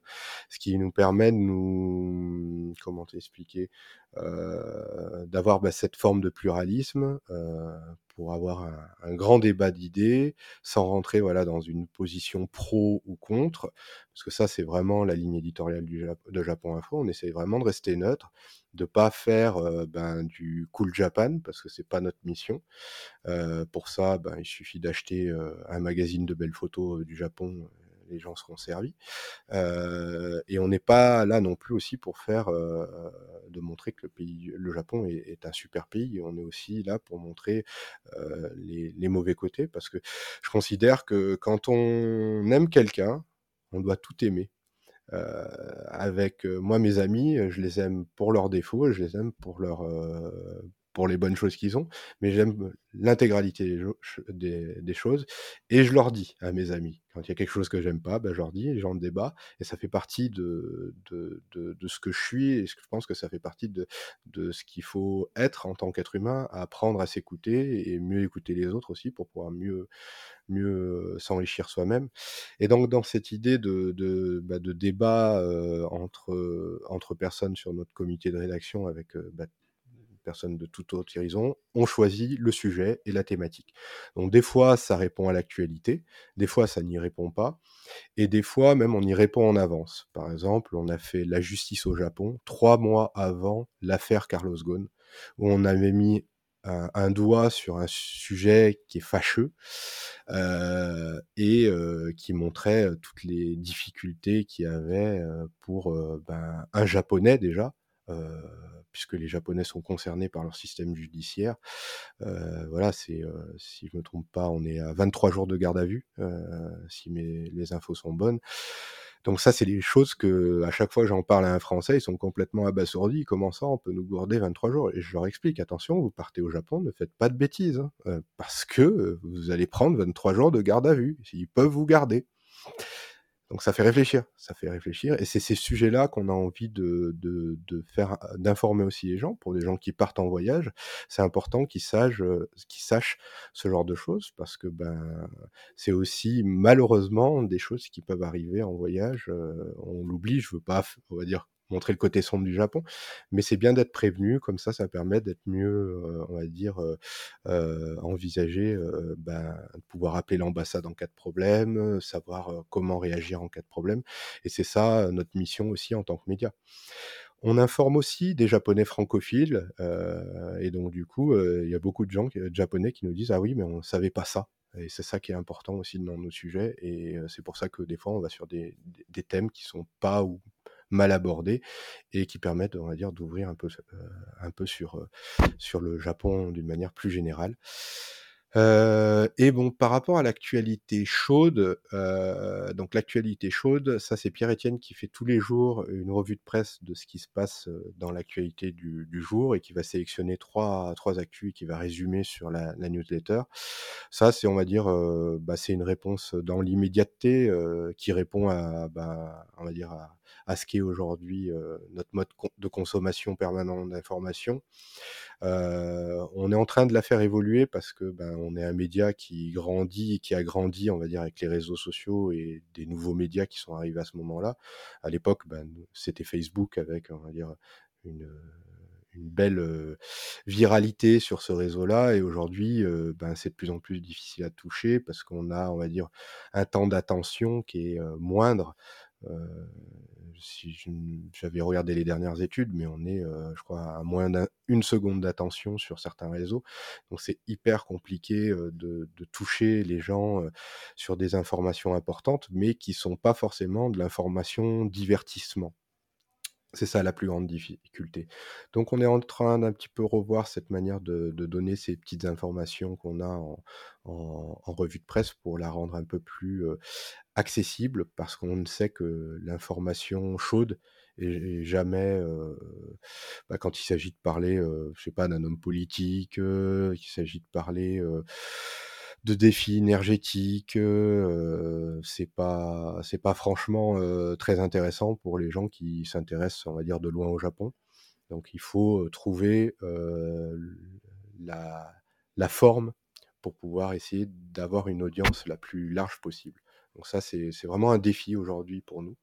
ce qui nous permet de nous, comment t'expliquer, euh, d'avoir bah, cette forme de pluralisme euh, pour avoir un, grand débat d'idées sans rentrer voilà dans une position pro ou contre. Parce que ça c'est vraiment la ligne éditoriale du de Japon Info. On essaie vraiment de rester neutre de pas faire euh, ben, du cool Japan parce que c'est pas notre mission. Pour ça ben, il suffit d'acheter un magazine de belles photos du Japon les gens seront servis. et on n'est pas là non plus aussi pour faire de montrer que le pays, le Japon est, un super pays. On est aussi là pour montrer les, mauvais côtés, parce que je considère que quand on aime quelqu'un, on doit tout aimer. avec moi, mes amis, je les aime pour leurs défauts, je les aime pour leur, pour les bonnes choses qu'ils ont, mais j'aime l'intégralité des, choses et je leur dis à mes amis. Quand il y a quelque chose que j'aime pas, ben, je leur dis j'en débat et ça fait partie de, de, de, ce que je suis et je pense que ça fait partie de, de ce qu'il faut être en tant qu'être humain, apprendre à s'écouter et mieux écouter les autres aussi pour pouvoir mieux, mieux s'enrichir soi-même. Et donc dans cette idée de, de, bah, de débat euh, entre, entre personnes sur notre comité de rédaction avec euh, bah, personnes de toute autre horizon, ont choisi le sujet et la thématique. Donc des fois, ça répond à l'actualité, des fois, ça n'y répond pas, et des fois, même, on y répond en avance. Par exemple, on a fait la justice au Japon trois mois avant l'affaire Carlos Ghosn, où on avait mis un, doigt sur un sujet qui est fâcheux euh, et euh, qui montrait euh, toutes les difficultés qu'il y avait pour ben, un japonais déjà puisque les Japonais sont concernés par leur système judiciaire. Euh, voilà, c'est, euh, si je me trompe pas, on est à 23 jours de garde à vue, euh, si mes, infos sont bonnes. Donc ça, c'est des choses que, à chaque fois j'en parle à un Français, ils sont complètement abasourdis. Comment ça, on peut nous gourder 23 jours? Et je leur explique, attention, vous partez au Japon, ne faites pas de bêtises, hein, parce que vous allez prendre 23 jours de garde à vue. Ils peuvent vous garder. Donc ça fait réfléchir, ça fait réfléchir et c'est ces sujets-là qu'on a envie de faire d'informer aussi les gens. Pour les gens qui partent en voyage, c'est important qu'ils sachent, heu, qu'ils sachent ce genre de choses parce que, ben, c'est aussi malheureusement des choses qui peuvent arriver en voyage, heu, on l'oublie, je veux pas on va dire montrer le côté sombre du Japon. Mais c'est bien d'être prévenu, comme ça, ça permet d'être mieux, on va dire, euh, envisager, ben, de pouvoir appeler l'ambassade en cas de problème, savoir comment réagir en cas de problème. Et c'est ça notre mission aussi en tant que média. On informe aussi des Japonais francophiles, et donc du coup, il y a beaucoup de gens Japonais qui nous disent: «Ah oui, mais on ne savait pas ça». Et c'est ça qui est important aussi dans nos sujets et c'est pour ça que des fois on va sur des des thèmes qui sont pas ou mal abordés et qui permettent, on va dire, d'ouvrir un peu, euh, un peu sur, euh, sur le Japon d'une manière plus générale. Euh, et bon, par rapport à l'actualité chaude, donc l'actualité chaude, ça c'est Pierre-Étienne qui fait tous les jours une revue de presse de ce qui se passe dans l'actualité du, jour et qui va sélectionner trois, trois actus et qui va résumer sur la, la newsletter. Ça, c'est, on va dire, bah, c'est une réponse dans l'immédiateté qui répond à, bah, on va dire, à, à ce qu'est aujourd'hui notre mode de consommation permanent d'information. Euh, on est en train de la faire évoluer parce que ben, on est un média qui grandit, qui a grandi, on va dire, avec les réseaux sociaux et des nouveaux médias qui sont arrivés à ce moment-là. À l'époque, ben, c'était Facebook avec, on va dire, une, belle viralité sur ce réseau-là. Et aujourd'hui, ben, c'est de plus en plus difficile à toucher parce qu'on a, on va dire, un temps d'attention qui est moindre si j'avais regardé les dernières études, mais on est, euh, je crois, à moins d'une seconde d'attention sur certains réseaux. Donc c'est hyper compliqué euh, de, toucher les gens euh, sur des informations importantes, mais qui sont pas forcément de l'information divertissement. C'est ça la plus grande difficulté. Donc on est en train d'un petit peu revoir cette manière de, donner ces petites informations qu'on a en, revue de presse pour la rendre un peu plus accessible, parce qu'on sait que l'information chaude est, jamais, bah, quand il s'agit de parler, je sais pas, d'un homme politique, qu'il s'agit de parler de défis énergétiques. c'est pas c'est pas franchement très intéressant pour les gens qui s'intéressent, on va dire, de loin au Japon. Donc il faut trouver la, la forme pour pouvoir essayer d'avoir une audience la plus large possible. Donc ça, c'est vraiment un défi aujourd'hui pour nous.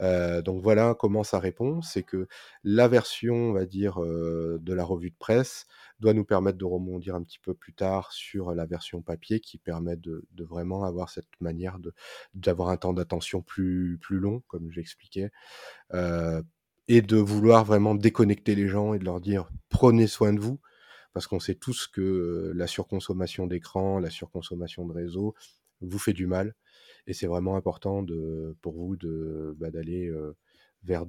Donc voilà comment ça répond. C'est que la version, on va dire, de la revue de presse doit nous permettre de rebondir un petit peu plus tard sur la version papier qui permet de, vraiment avoir cette manière d'avoir un temps d'attention plus, plus long, comme j'expliquais. Et de vouloir vraiment déconnecter les gens et de leur dire prenez soin de vous, parce qu'on sait tous que la surconsommation d'écran, la surconsommation de réseau vous fait du mal et c'est vraiment important pour vous bah, d'aller vers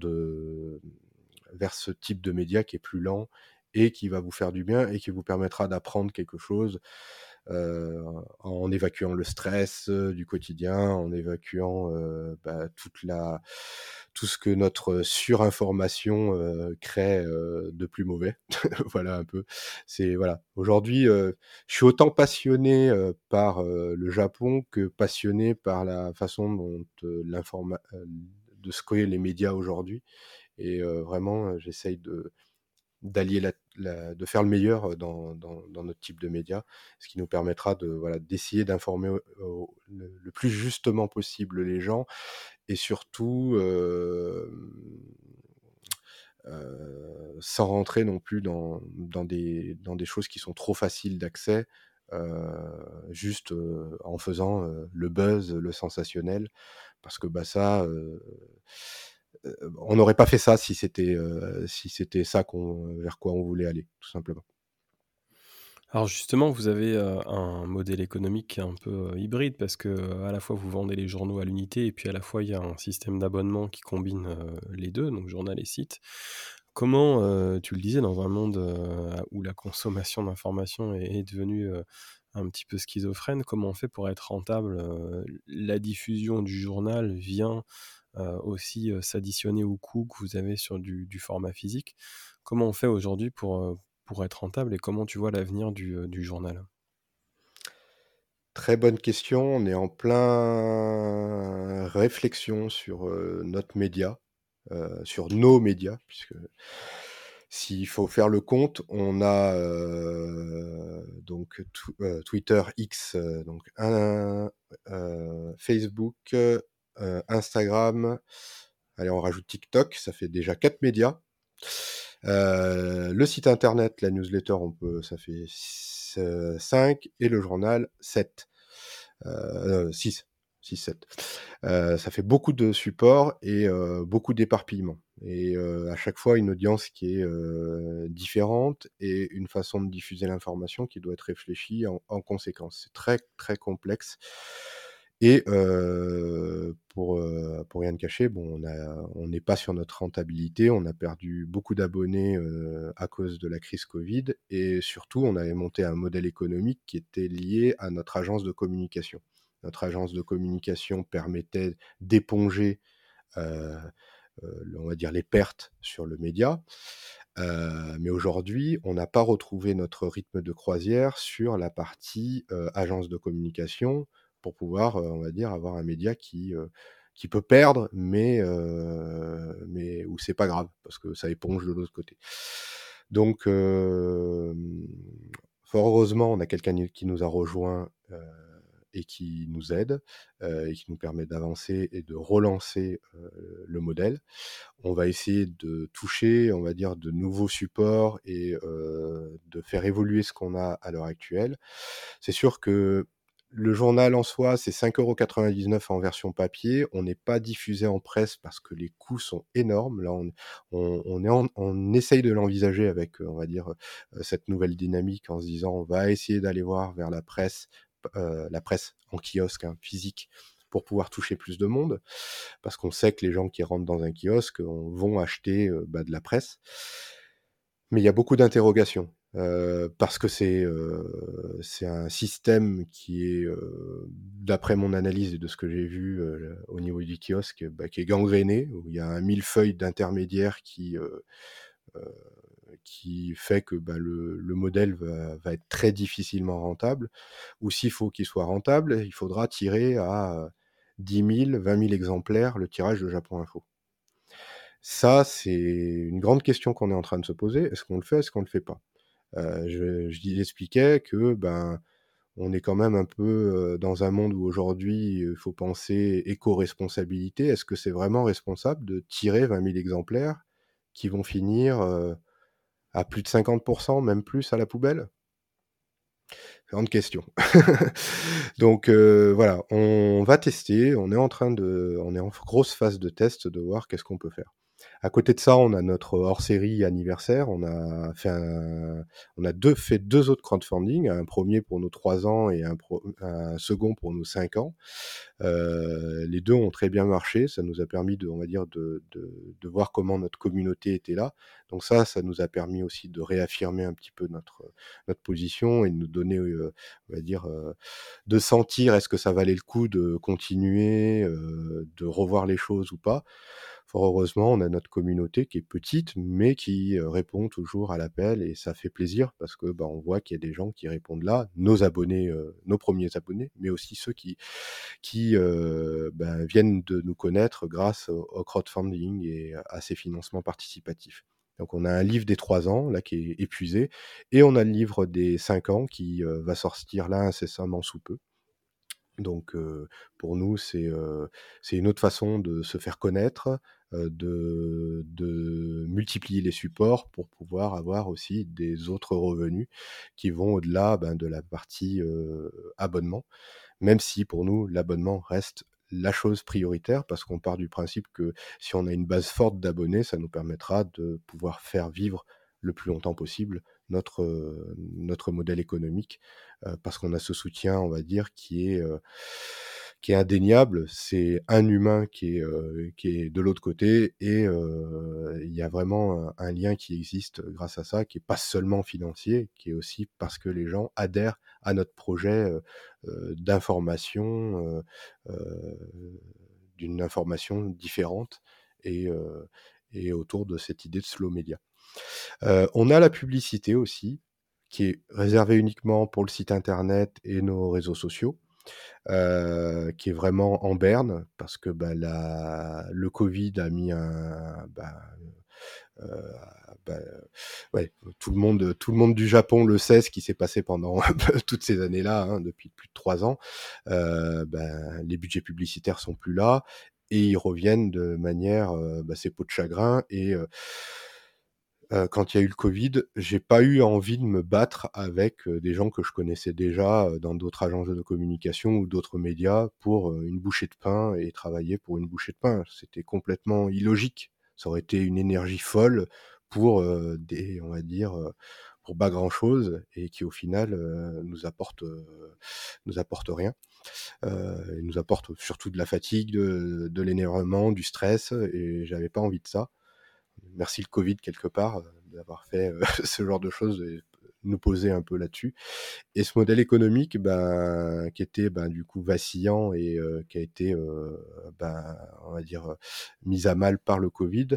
ce type de média qui est plus lent et qui va vous faire du bien et qui vous permettra d'apprendre quelque chose en évacuant le stress du quotidien, en évacuant bah, toute la, tout ce que notre surinformation crée de plus mauvais. voilà un peu. C'est voilà. Aujourd'hui, je suis autant passionné par le Japon que passionné par la façon dont l'informa de ce les médias aujourd'hui. Et vraiment, j'essaye de d'allier de faire le meilleur dans, notre type de média, ce qui nous permettra de voilà d'essayer d'informer le, plus justement possible les gens et surtout sans rentrer non plus dans, dans, des, dans des choses qui sont trop faciles d'accès, juste en faisant le buzz, le sensationnel, parce que bah ça on n'aurait pas fait ça si c'était si c'était ça vers quoi on voulait aller, tout simplement. Alors justement, vous avez un modèle économique un peu hybride parce que à la fois vous vendez les journaux à l'unité et puis à la fois il y a un système d'abonnement qui combine les deux, donc journal et site. Comment, tu le disais, dans un monde où la consommation d'informations est, devenue un petit peu schizophrène, comment on fait pour être rentable La diffusion du journal vient aussi s'additionner au coût que vous avez sur du, format physique. Comment on fait aujourd'hui pour, pour être rentable et comment tu vois l'avenir du, journal? Très bonne question. On est en plein réflexion sur, notre média, sur nos médias puisque s'il faut faire le compte, on a, donc Twitter, X, donc un Facebook, Instagram, allez on rajoute TikTok, ça fait déjà 4 médias. Heu, le site internet, la newsletter, on peut ça fait s heu, 5 et le journal 7. Heu, 6, 6-7. Heu, ça fait beaucoup de supports et beaucoup d'éparpillement et à chaque fois une audience qui est, différente et une façon de diffuser l'information qui doit être réfléchie en en conséquence. C'est très, très complexe et pour, pour rien te cacher, bon, on n'est pas sur notre rentabilité. On a perdu beaucoup d'abonnés, à cause de la crise covid et surtout, on avait monté un modèle économique qui était lié à notre agence de communication. Notre agence de communication permettait d'éponger, on va dire les pertes sur le média. Mais aujourd'hui, on n'a pas retrouvé notre rythme de croisière sur la partie, agence de communication pour pouvoir, on va dire, avoir un média qui, qui peut perdre, mais mais où c'est pas grave parce que ça éponge de l'autre côté. Donc fort heureusement, on a quelqu'un qui nous a rejoints, heu et qui nous aide, et qui nous permet d'avancer et de relancer, le modèle. On va essayer de toucher, on va dire, de nouveaux supports et de faire évoluer ce qu'on a à l'heure actuelle. C'est sûr que le journal en soi, c'est 5,99 € en version papier. On n'est pas diffusé en presse parce que les coûts sont énormes. Là, on on essaye de l'envisager avec, heu, on va dire, heu, cette nouvelle dynamique en se disant: «On va essayer d'aller voir vers la presse, heu, la presse en kiosque, hein, physique pour pouvoir toucher plus de monde». Parce qu'on sait que les gens qui rentrent dans un kiosque, on vont acheter, bah, de la presse. Mais il y a beaucoup d'interrogations, parce que c'est, un système qui est, d'après mon analyse et de ce que j'ai vu, au niveau du kiosque, bah, qui est gangréné, où il y a un millefeuille d'intermédiaires qui, qui fait que, bah, le le modèle va va être très difficilement rentable. Ou s'il faut qu'il soit rentable, il faudra tirer à 10 000-20 000 exemplaires le tirage de Japon Info. Ça, c'est une grande question qu'on est en train de se poser. Est-ce qu'on le fait? Est-ce qu'on le fait pas? Je je dis j'expliquais que, ben, on est quand même un peu, dans un monde où aujourd'hui, il faut penser éco-responsabilité. Est-ce que c'est vraiment responsable de tirer 20 000 exemplaires qui vont finir, à plus de 50% même plus, à la poubelle? Grande question. Donc heu, voilà, on va tester, on est en train de on est en grosse phase de test de voir qu'est-ce qu'on peut faire. À côté de ça, on a notre hors-série anniversaire. On a fait on a 2 fait 2 autres crowdfunding, un 1er pour nos 3 ans et un second pour nos 5 ans. Heu, les 2 ont très bien marché. Ça nous a permis de on va dire de de voir comment notre communauté était là. Donc ça, ça nous a permis aussi de réaffirmer un petit peu notre, notre position et de nous donner, heu, on va dire, heu, de sentir est-ce que ça valait le coup de continuer, de revoir les choses ou pas. Fort heureusement, on a notre communauté qui est petite, mais qui, heu, répond toujours à l'appel et ça fait plaisir parce que, bah, on voit qu'il y a des gens qui répondent là, nos abonnés, heu, nos 1ers abonnés, mais aussi ceux qui qui, heu, ben, viennent de nous connaître grâce au crowdfunding et à ces financements participatifs. Donc on a un livre des 3 ans, là, qui est épuisé et on a le livre des 5 ans qui, va sortir là incessamment sous peu. Donc pour nous, c'est, c'est une autre façon de se faire connaître, de de multiplier les supports pour pouvoir avoir aussi des autres revenus qui vont au-delà, ben, de la partie, heu, abonnement. Même si pour nous, l'abonnement reste la chose prioritaire parce qu'on part du principe que si on a une base forte d'abonnés, ça nous permettra de pouvoir faire vivre le plus longtemps possible notre, heu, notre modèle économique, parce qu'on a ce soutien, on va dire, qui est, qui est indéniable. C'est un humain qui est, heu, qui est de l'autre côté et heu, il y a vraiment un lien qui existe grâce à ça, qui est pas seulement financier, qui est aussi parce que les gens adhèrent à notre projet, heu heu, d'information, heu, d'une information différente et et autour de cette idée de slow média. Heu, on a la publicité aussi qui est réservé uniquement pour le site internet et nos réseaux sociaux. Euh, qui est vraiment en berne parce que bah, la, le Covid a mis un, bah, euh, bah, tout le monde, tout le monde du Japon le sait, ce qui s'est passé pendant toutes ces années-là, hein, depuis plus de trois ans. Euh, ben, les budgets publicitaires sont plus là et ils reviennent de manière, bah, c'est peau de chagrin et euh, quand il y a eu le Covid, j'ai pas eu envie de me battre avec euh, des gens que je connaissais déjà euh, dans d'autres agences de communication ou d'autres médias pour une bouchée de pain et travailler pour une bouchée de pain. C'était complètement illogique. Ça aurait été une énergie folle pour des, on va dire, pour pas grand chose et qui au final nous apporte, nous apporte rien. Euh, nous apporte surtout de la fatigue, de, de l'énervement, du stress, et j'avais pas envie de ça merci le Covid quelque part euh, d'avoir fait euh, ce genre de choses et nous poser un peu là-dessus. Et ce modèle économique, ben, qui était ben, du coup vacillant et euh, qui a été, ben, on va dire, mis à mal par le Covid,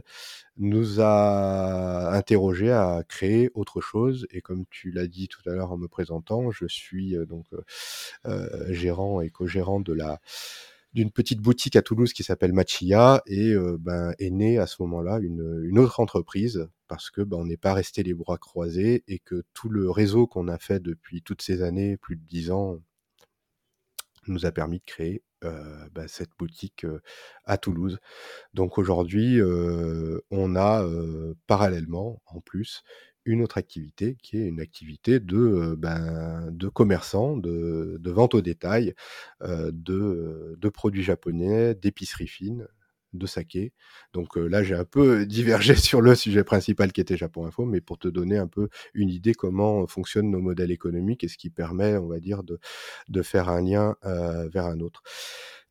nous a interrogé à créer autre chose. Et comme tu l'as dit tout à l'heure en me présentant, je suis donc gérant et co-gérant de la d'une petite boutique à Toulouse qui s'appelle Machia et euh, ben, est née à ce moment-là une, une, autre entreprise parce que ben, on n'est pas resté les bras croisés et que tout le réseau qu'on a fait depuis toutes ces années, plus de dix ans, nous a permis de créer euh, ben, cette boutique euh, à Toulouse. Donc aujourd'hui, on a parallèlement, en plus, une autre activité qui est une activité de, ben, de commerçant, de, de, vente au détail, de, de, produits japonais, d'épicerie fine, de saké. Donc là, j'ai un peu divergé sur le sujet principal qui était Japon Info, mais pour te donner un peu une idée comment fonctionnent nos modèles économiques et ce qui permet, on va dire, de, de faire un lien euh, vers un autre.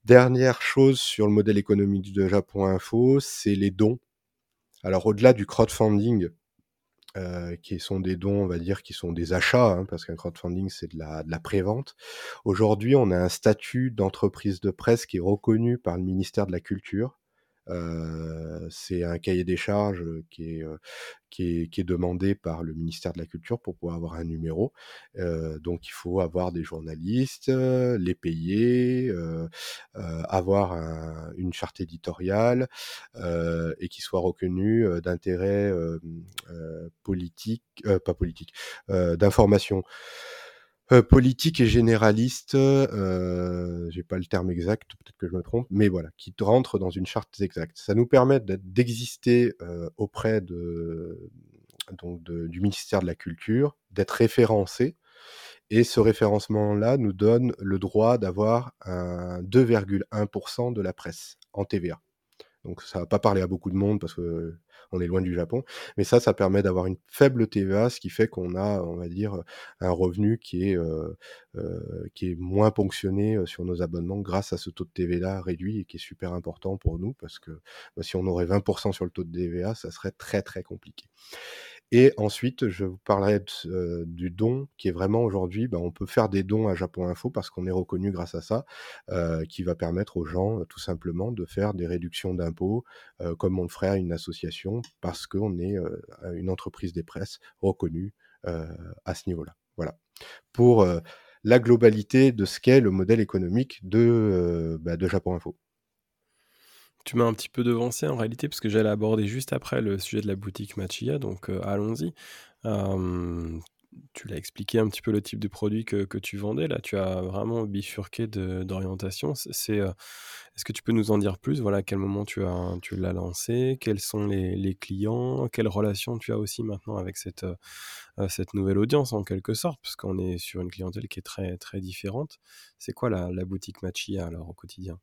Dernière chose sur le modèle économique de Japon Info, c'est les dons. Alors au-delà du crowdfunding, euh, qui sont des dons, on va dire, qui sont des achats, hein, parce qu'un crowdfunding, c'est de la, de la prévente. Aujourd'hui, on a un statut d'entreprise de presse qui est reconnu par le ministère de la Culture. C'est un cahier des charges qui est, qui, est, qui est demandé par le ministère de la Culture pour pouvoir avoir un numéro. Euh, donc il faut avoir des journalistes, les payer, euh, avoir un, une charte éditoriale et qui soit reconnu d'intérêt politique, pas politique, d'information politique et généraliste, euh, j'ai pas le terme exact, peut-être que je me trompe, mais voilà, qui rentre dans une charte exacte. Ça nous permet d'exister euh, auprès de, donc du ministère de la Culture, d'être référencé, et ce référencement-là nous donne le droit d'avoir un 2,1% de la presse en TVA. Donc ça va pas parler à beaucoup de monde parce que on est loin du Japon. Mais ça, ça permet d'avoir une faible TVA, ce qui fait qu'on a, on va dire, un revenu qui est, euh, euh, qui est moins ponctionné euh, sur nos abonnements grâce à ce taux de TVA réduit et qui est super important pour nous parce que bah, si on aurait 20% sur le taux de TVA, ça serait très très compliqué. Et ensuite, je vous parlerai du don, qui est vraiment aujourd'hui, bah, on peut faire des dons à Japon Info parce qu'on est reconnu grâce à ça, euh, qui va permettre aux gens tout simplement de faire des réductions d'impôts, euh, comme on le ferait à une association, parce qu'on est une entreprise des presses reconnue à ce niveau-là. Voilà. Pour la globalité de ce qu'est le modèle économique de, bah, de Japon Info. Tu m'as un petit peu devancé en réalité, parce que j'allais aborder juste après le sujet de la boutique Machia, donc euh, allons-y. Euh, tu l'as expliqué un petit peu le type de produit que, que tu vendais, là tu as vraiment bifurqué d'orientation. Euh, Est-ce que tu peux nous en dire plus? Voilà, à quel moment tu, as, tu l'as lancé? Quels sont les, les, clients? Quelle relation tu as aussi maintenant avec cette, cette nouvelle audience en quelque sorte, parce qu'on est sur une clientèle qui est très, très différente. C'est quoi la, la boutique Machia alors au quotidien?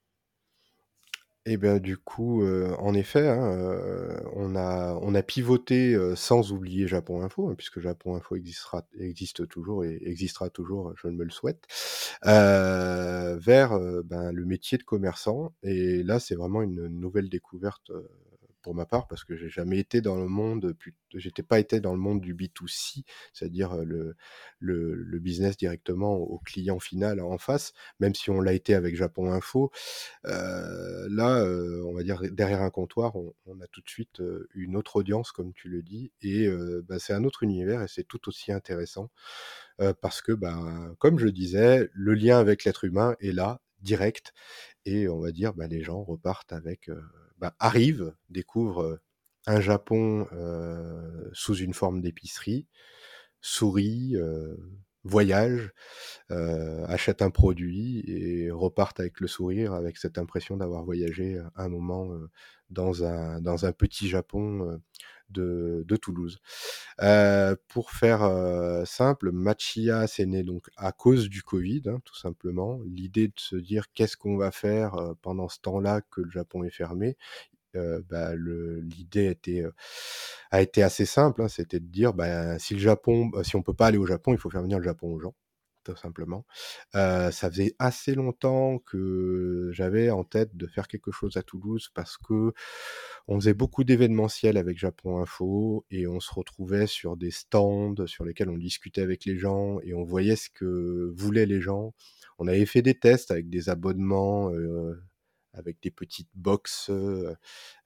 Et bien du coup, en effet, hein, on a on a pivoté, sans oublier Japon Info, hein, puisque Japon Info existera existe toujours et existera toujours, je me le souhaite, vers, ben, le métier de commerçant. Et là, c'est vraiment une nouvelle découverte, pour ma part, parce que j'ai jamais été dans le monde, j'étais pas été dans le monde du B2C, c'est-à-dire le, le, le, business directement au client final en face, même si on l'a été avec Japon Info. Euh, là, euh, on va dire derrière un comptoir, on, on, a tout de suite une autre audience, comme tu le dis, et bah, c'est un autre univers et c'est tout aussi intéressant parce que, bah, comme je disais, le lien avec l'être humain est là, direct, et on va dire, bah, les gens repartent avec, bah, arrivent, découvrent un Japon sous une forme d'épicerie, souris, voyagent, achètent un produit et repartent avec le sourire, avec cette impression d'avoir voyagé un moment dans, un, dans un petit Japon de, Toulouse. Euh, pour faire euh, simple, Machia, c'est né donc à cause du Covid, hein, tout simplement. L'idée de se dire qu'est-ce qu'on va faire euh, pendant ce temps-là que le Japon est fermé. Bah, l'idée a été assez simple, hein, c'était de dire bah, si le Japon, si on peut pas aller au Japon, il faut faire venir le Japon aux gens simplement. Ça faisait assez longtemps que j'avais en tête de faire quelque chose à Toulouse parce que on faisait beaucoup d'événementiels avec Japon Info et on se retrouvait sur des stands sur lesquels on discutait avec les gens et on voyait ce que voulaient les gens. On avait fait des tests avec des abonnements. Avec des petites box, euh,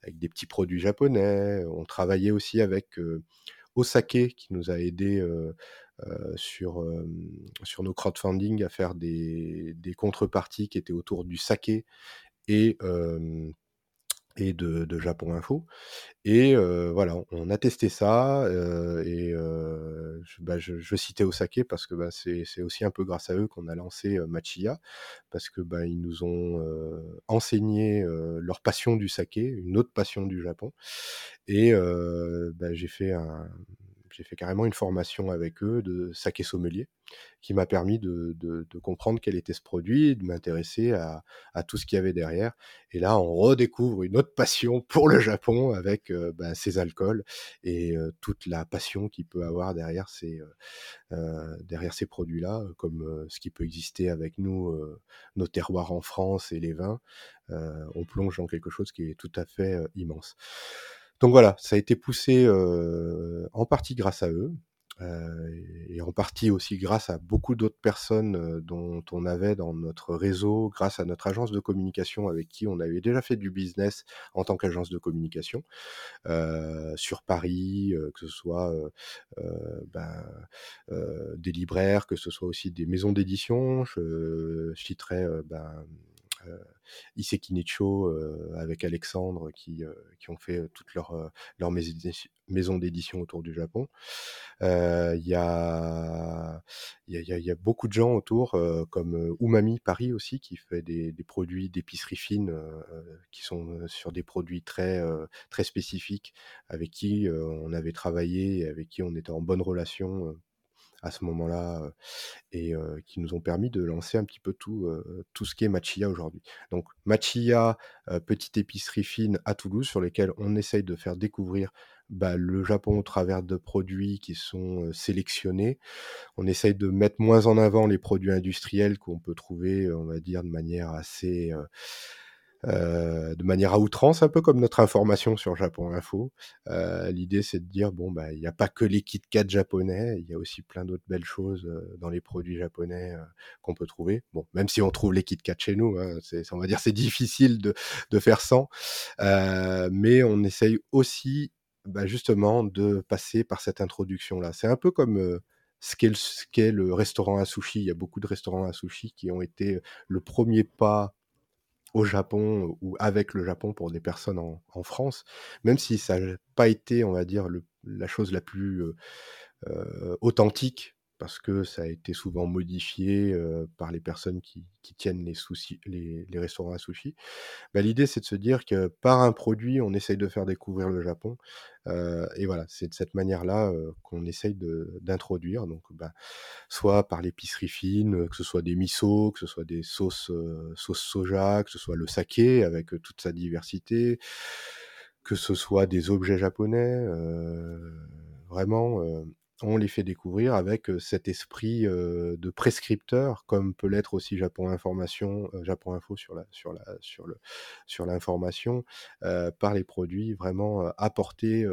avec des petits produits japonais. On travaillait aussi avec euh, Osake qui nous a aidé euh, sur, sur nos crowdfunding à faire des, des, contreparties qui étaient autour du saké et, et de, de, Japon Info. Et voilà, on a testé ça et je, bah, je, je, citais Osake parce que bah, c'est aussi un peu grâce à eux qu'on a lancé Machiya parce que bah, nous ont enseigné leur passion du saké, une autre passion du Japon. Et bah, j'ai fait un, j'ai fait carrément une formation avec eux de saké sommelier qui m'a permis de, comprendre quel était ce produit, de m'intéresser à, tout ce qu'il y avait derrière. Et là, on redécouvre une autre passion pour le Japon avec euh, bah, ces alcools et euh, toute la passion qu'il peut avoir derrière ces, euh, euh derrière ces produits-là, comme ce qui peut exister avec nous, nos terroirs en France et les vins. on plonge dans quelque chose qui est tout à fait immense. Donc voilà, ça a été poussé euh, en partie grâce à eux. Euh, et en partie aussi grâce à beaucoup d'autres personnes euh, dont on avait dans notre réseau, grâce à notre agence de communication avec qui on avait déjà fait du business en tant qu'agence de communication sur Paris, que ce soit ben, des libraires, que ce soit aussi des maisons d'édition. Je, je citerai ben, euh, Iseki Nicho euh, avec Alexandre qui, euh, qui ont fait toute leur, leur maison d'édition autour du Japon. Il y, a, y, a, y, a, beaucoup de gens autour, comme Umami Paris aussi, qui fait des, des produits d'épicerie fine qui sont sur des produits très, très spécifiques, avec qui on avait travaillé et avec qui on était en bonne relation à ce moment-là et qui nous ont permis de lancer un petit peu tout, tout ce qui est Machia aujourd'hui. Donc Machia, petite épicerie fine à Toulouse sur lesquelles on essaye de faire découvrir bah, le Japon au travers de produits qui sont sélectionnés. On essaye de mettre moins en avant les produits industriels qu'on peut trouver, on va dire, de manière assez de manière à outrance, un peu comme notre information sur Japon Info. Euh, L'idée, c'est de dire bon, bah, il n'y a pas que les Kit Kat japonais, il y a aussi plein d'autres belles choses euh, dans les produits japonais euh, qu'on peut trouver. Bon, même si on trouve les Kit Kat chez nous, hein, on va dire c'est difficile de, de, faire sans, euh, mais on essaye aussi bah, justement de passer par cette introduction-là. C'est un peu comme ce qu'est le, le, restaurant à sushi. Il y a beaucoup de restaurants à sushi qui ont été le premier pas au Japon ou avec le Japon pour des personnes en, France, même si ça n'a pas été, on va dire, la chose la plus euh, euh, authentique, parce que ça a été souvent modifié par les personnes qui, tiennent les, restaurants à sushi. Bah, L'idée, c'est de se dire que par un produit, on essaye de faire découvrir le Japon. Et voilà, c'est de cette manière-là qu'on essaye d'introduire. Donc, bah, soit par l'épicerie fine, que ce soit des miso, que ce soit des sauces, sauces soja, que ce soit le saké avec toute sa diversité, que ce soit des objets japonais. vraiment on les fait découvrir avec cet esprit de prescripteur, comme peut l'être aussi Japon Information, Japon Info sur l'information, par les produits, vraiment apporter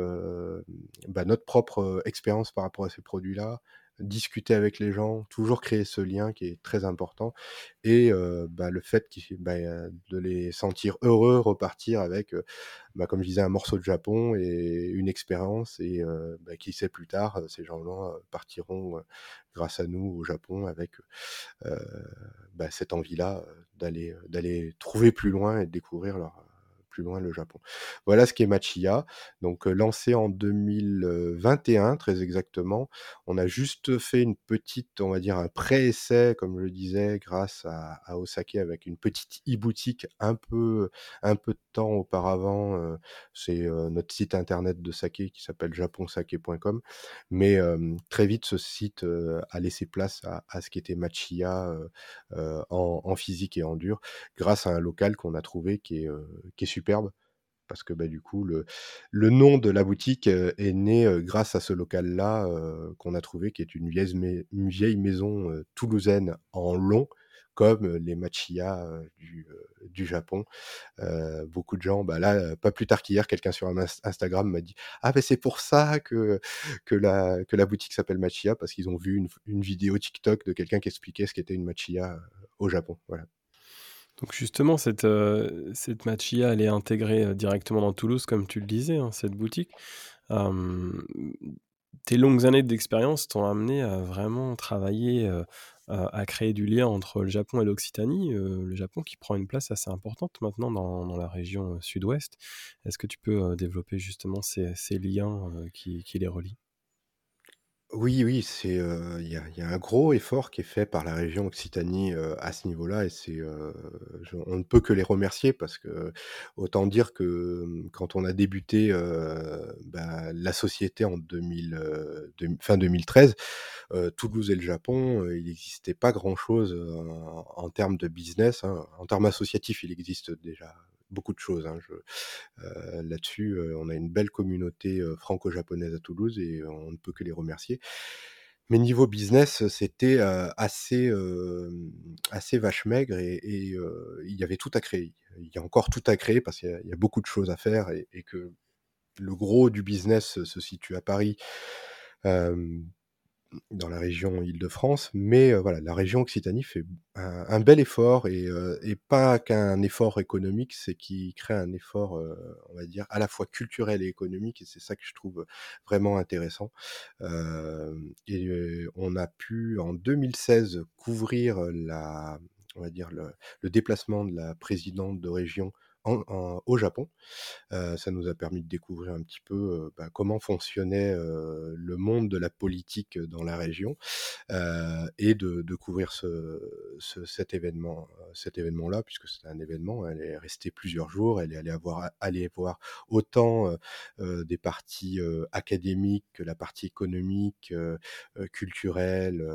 bah, notre propre expérience par rapport à ces produits-là, discuter avec les gens, toujours créer ce lien qui est très important et bah, le fait bah, de les sentir heureux, repartir avec, bah, comme je disais, un morceau de Japon et une expérience et bah, qui sait plus tard, ces gens-là partiront grâce à nous au Japon avec bah, cette envie-là d'aller d'aller trouver plus loin et de découvrir leur plus loin le Japon. Voilà ce qui est Machia, donc lancé en 2021 très exactement. On a juste fait une petite, on va dire un pré-essai, comme je le disais, grâce à, à Osaka avec une petite e-boutique un peu, un peu de temps auparavant. C'est notre site internet de saké qui s'appelle japonsake.com. Mais très vite, ce site a laissé place à, ce qui était Machia en, en, physique et en dur, grâce à un local qu'on a trouvé qui est, qui est super superbe parce que bah, du coup, le, le nom de la boutique est né grâce à ce local-là qu'on a trouvé, qui est une vieille, une vieille maison toulousaine en long, comme les machia du, du, Japon. beaucoup de gens, bah là, pas plus tard qu'hier, quelqu'un sur Instagram m'a dit Ah, ben c'est pour ça que, que, la, que la boutique s'appelle Machia, parce qu'ils ont vu une, une, vidéo TikTok de quelqu'un qui expliquait ce qu'était une machia au Japon. Voilà. Donc justement, cette, euh, cette Machia, elle est intégrée euh, directement dans Toulouse, comme tu le disais, hein, cette boutique. tes longues années d'expérience t'ont amené à vraiment travailler, euh, à, créer du lien entre le Japon et l'Occitanie. le Japon qui prend une place assez importante maintenant dans, dans la région sud-ouest. Est-ce que tu peux développer justement ces, liens qui, qui les relient? Oui, oui, c'est, il y a un gros effort qui est fait par la région Occitanie, à ce niveau-là et c'est, on ne peut que les remercier parce que autant dire que, mmh, quand on a débuté, bah, la société en 2000, fin 2013, Toulouse et le Japon, il n'existait pas grand-chose, en termes de business, hein. En termes associatifs, il existe déjà beaucoup de choses. Hein, euh, là-dessus, euh, on a une belle communauté euh, franco-japonaise à Toulouse et on ne peut que les remercier. Mais niveau business, c'était assez, assez vache maigre et, il y avait tout à créer. Il y a encore tout à créer parce qu'il y, a beaucoup de choses à faire et, que le gros du business se situe à Paris dans la région Île-de-France, mais voilà, la région Occitanie fait un, bel effort et, pas qu'un effort économique, c'est qui crée un effort, on va dire, à la fois culturel et économique, et c'est ça que je trouve vraiment intéressant. et on a pu en 2016 couvrir la, on va dire le déplacement de la présidente de région au Japon. ça nous a permis de découvrir un petit peu bah, comment fonctionnait le monde de la politique dans la région et de, de couvrir ce, cet événement, cet événement-là, puisque c'était un événement. Elle est restée plusieurs jours. Elle est allée avoir, aller voir autant des parties académiques que la partie économique, culturelle,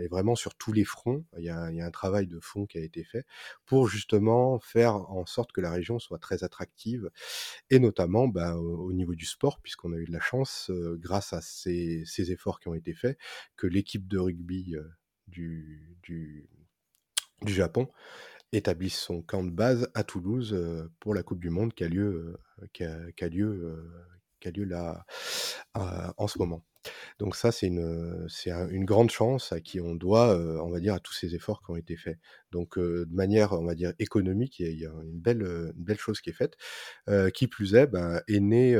et vraiment sur tous les fronts. Il y a un travail de fond qui a été fait pour justement faire en sorte que la région soit très attractive, et notamment bah, au, niveau du sport, puisqu'on a eu de la chance, grâce à ces, efforts qui ont été faits, que l'équipe de rugby du, du, Japon établisse son camp de base à Toulouse pour la Coupe du Monde qui a lieu, qui a, lieu, qui a lieu là en ce moment. Donc ça, c'est une, c'est une grande chance à qui on doit, on va dire, à tous ces efforts qui ont été faits. Donc de manière, on va dire, économique, il y a, une, belle, une belle chose qui est faite. qui plus est, ben, est né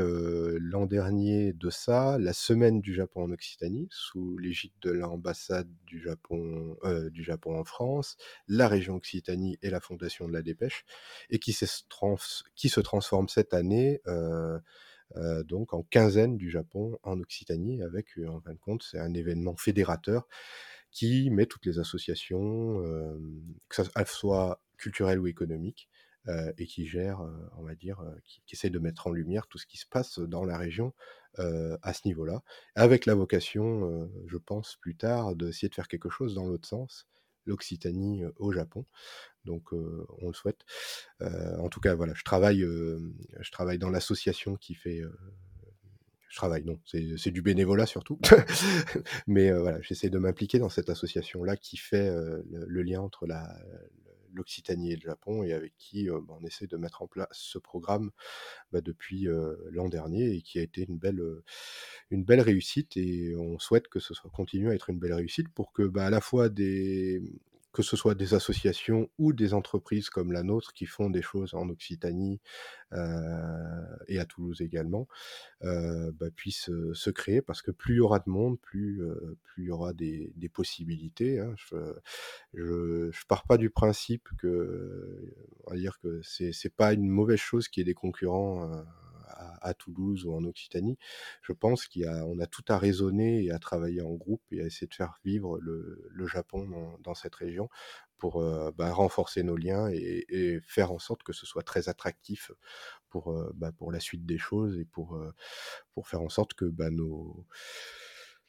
l'an dernier de ça, la semaine du Japon en Occitanie, sous l'égide de l'ambassade du Japon, du Japon en France, la région Occitanie et la Fondation de la Dépêche, et qui, trans qui se transforme cette année euh, donc en quinzaine du Japon en Occitanie, avec euh, en fin de compte, c'est un événement fédérateur qui met toutes les associations, euh, que soit culturelles ou économiques, et qui gère, on va dire, qui, qui, essaie de mettre en lumière tout ce qui se passe dans la région à ce niveau-là, avec la vocation, je pense, plus tard, d'essayer de faire quelque chose dans l'autre sens, l'Occitanie au Japon. Donc on le souhaite. en tout cas, voilà, je travaille, dans l'association qui fait je travaille, non, c'est du bénévolat surtout. Mais voilà, j'essaie de m'impliquer dans cette association-là qui fait le, lien entre l'Occitanie et le Japon et avec qui bah, on essaie de mettre en place ce programme bah, depuis l'an dernier et qui a été une belle, une belle réussite et on souhaite que ce soit continue à être une belle réussite pour que bah, à la fois des, que ce soit des associations ou des entreprises comme la nôtre qui font des choses en Occitanie euh, et à Toulouse également, euh, bah, puissent se créer parce que plus il y aura de monde, plus, euh, plus il y aura des, possibilités. Hein. Je, ne pars pas du principe que, on va dire que c'est, pas une mauvaise chose qu'il y ait des concurrents à, Toulouse ou en Occitanie, je pense qu'on a, a tout à raisonner et à travailler en groupe et à essayer de faire vivre le, Japon dans, cette région pour euh, bah, renforcer nos liens et, faire en sorte que ce soit très attractif pour, euh, bah, pour la suite des choses et pour, euh, pour faire en sorte que bah,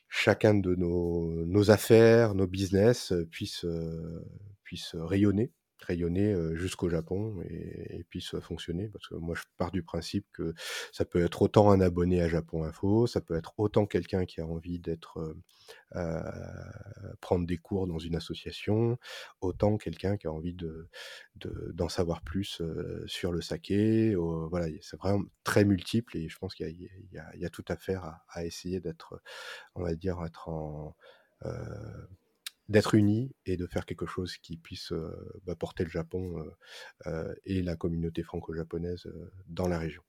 chacun de nos, nos, affaires, nos business puissent, puissent rayonner rayonner jusqu'au Japon et, puis puisse fonctionner. Parce que moi, je pars du principe que ça peut être autant un abonné à Japon Info, ça peut être autant quelqu'un qui a envie d'être prendre des cours dans une association, autant quelqu'un qui a envie de d'en savoir plus sur le saké. voilà, c'est vraiment très multiple et je pense qu'il y, a tout à faire à, à essayer d'être, on va dire, être en d'être unis et de faire quelque chose qui puisse bah, porter le Japon et la communauté franco-japonaise dans la région.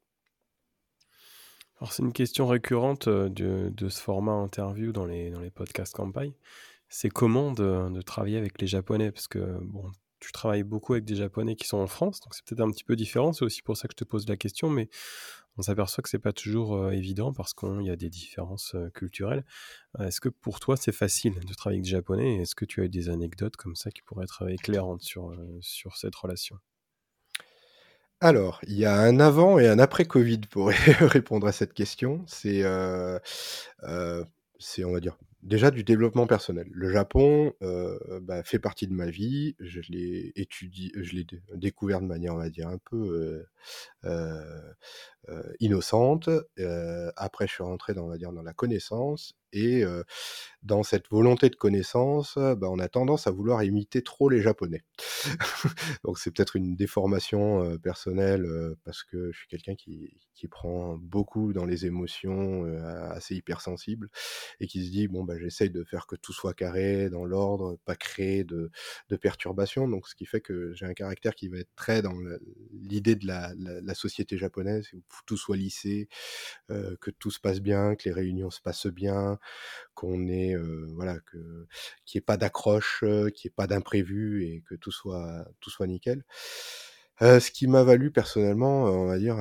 Alors c'est une question récurrente de, ce format interview dans les, dans les podcasts campagne. C'est comment de, de, travailler avec les Japonais? Parce que bon, tu travailles beaucoup avec des Japonais qui sont en France, donc c'est peut-être un petit peu différent. C'est aussi pour ça que je te pose la question, mais on s'aperçoit que c'est pas toujours évident parce qu'il y a des différences culturelles. Est-ce que pour toi c'est facile de travailler avec Japonais Est-ce que tu as des anecdotes comme ça qui pourraient être éclairantes sur, sur cette relation? Alors, il y a un avant et un après Covid pour répondre à cette question. C'est, c'est on va dire, déjà du développement personnel. Le Japon bah, fait partie de ma vie. Je l'ai étudié, je l'ai découvert de manière, on va dire, un peu innocente. après, je suis rentré dans, on va dire, dans la connaissance et dans cette volonté de connaissance, bah, on a tendance à vouloir imiter trop les Japonais. Donc c'est peut-être une déformation personnelle parce que je suis quelqu'un qui, qui, prend beaucoup dans les émotions, assez hypersensible, et qui se dit bon bah j'essaye de faire que tout soit carré, dans l'ordre, pas créer de, de perturbations. Donc ce qui fait que j'ai un caractère qui va être très dans l'idée de la, la, société japonaise, où tout soit lissé, que tout se passe bien, que les réunions se passent bien, qu'on ait voilà que qu'il n'y ait pas d'accroche, qu'il n'y ait pas d'imprévu et que tout soit tout soit nickel. ce qui m'a valu personnellement, on va dire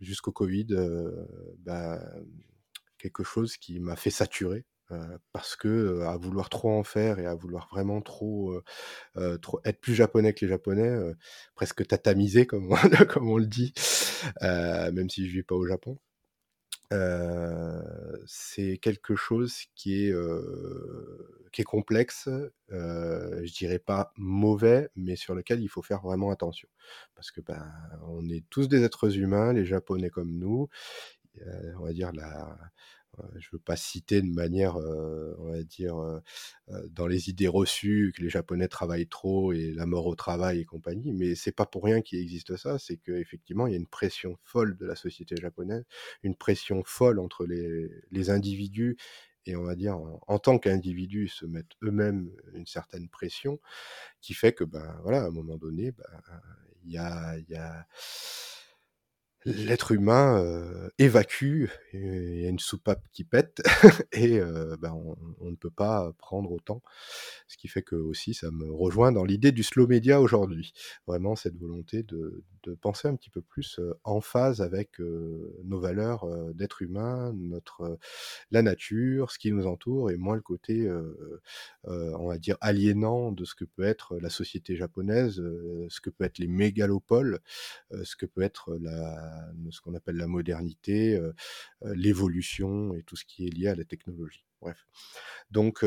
jusqu'au Covid, bah, quelque chose qui m'a fait saturer. parce que à vouloir trop en faire et à vouloir vraiment trop, trop être plus japonais que les japonais, presque tatamiser comme on, comme on le dit, même si je vis pas au Japon c'est quelque chose qui est, qui est complexe, je dirais pas mauvais, mais sur lequel il faut faire vraiment attention. Parce que, ben, on est tous des êtres humains, les Japonais comme nous. on va dire la je veux pas citer de manière, on va dire, dans les idées reçues que les Japonais travaillent trop et la mort au travail et compagnie, mais c'est pas pour rien qu'il existe ça, c'est qu'effectivement, il y a une pression folle de la société japonaise, une pression folle entre les, individus et on va dire en, tant qu'individus se mettent eux-mêmes une certaine pression qui fait que ben voilà à un moment donné ben, il y a, y a l'être humain évacue, il y a une soupape qui pète et ben, on, ne peut pas prendre autant. Ce qui fait que aussi ça me rejoint dans l'idée du slow media aujourd'hui. Vraiment cette volonté de, penser un petit peu plus en phase avec nos valeurs d'être humain, notre la nature, ce qui nous entoure et moins le côté on va dire aliénant de ce que peut être la société japonaise, ce que peut être les mégalopoles, ce que peut être la de ce qu'on appelle la modernité, heu heu, l'évolution et tout ce qui est lié à la technologie. Bref. Donc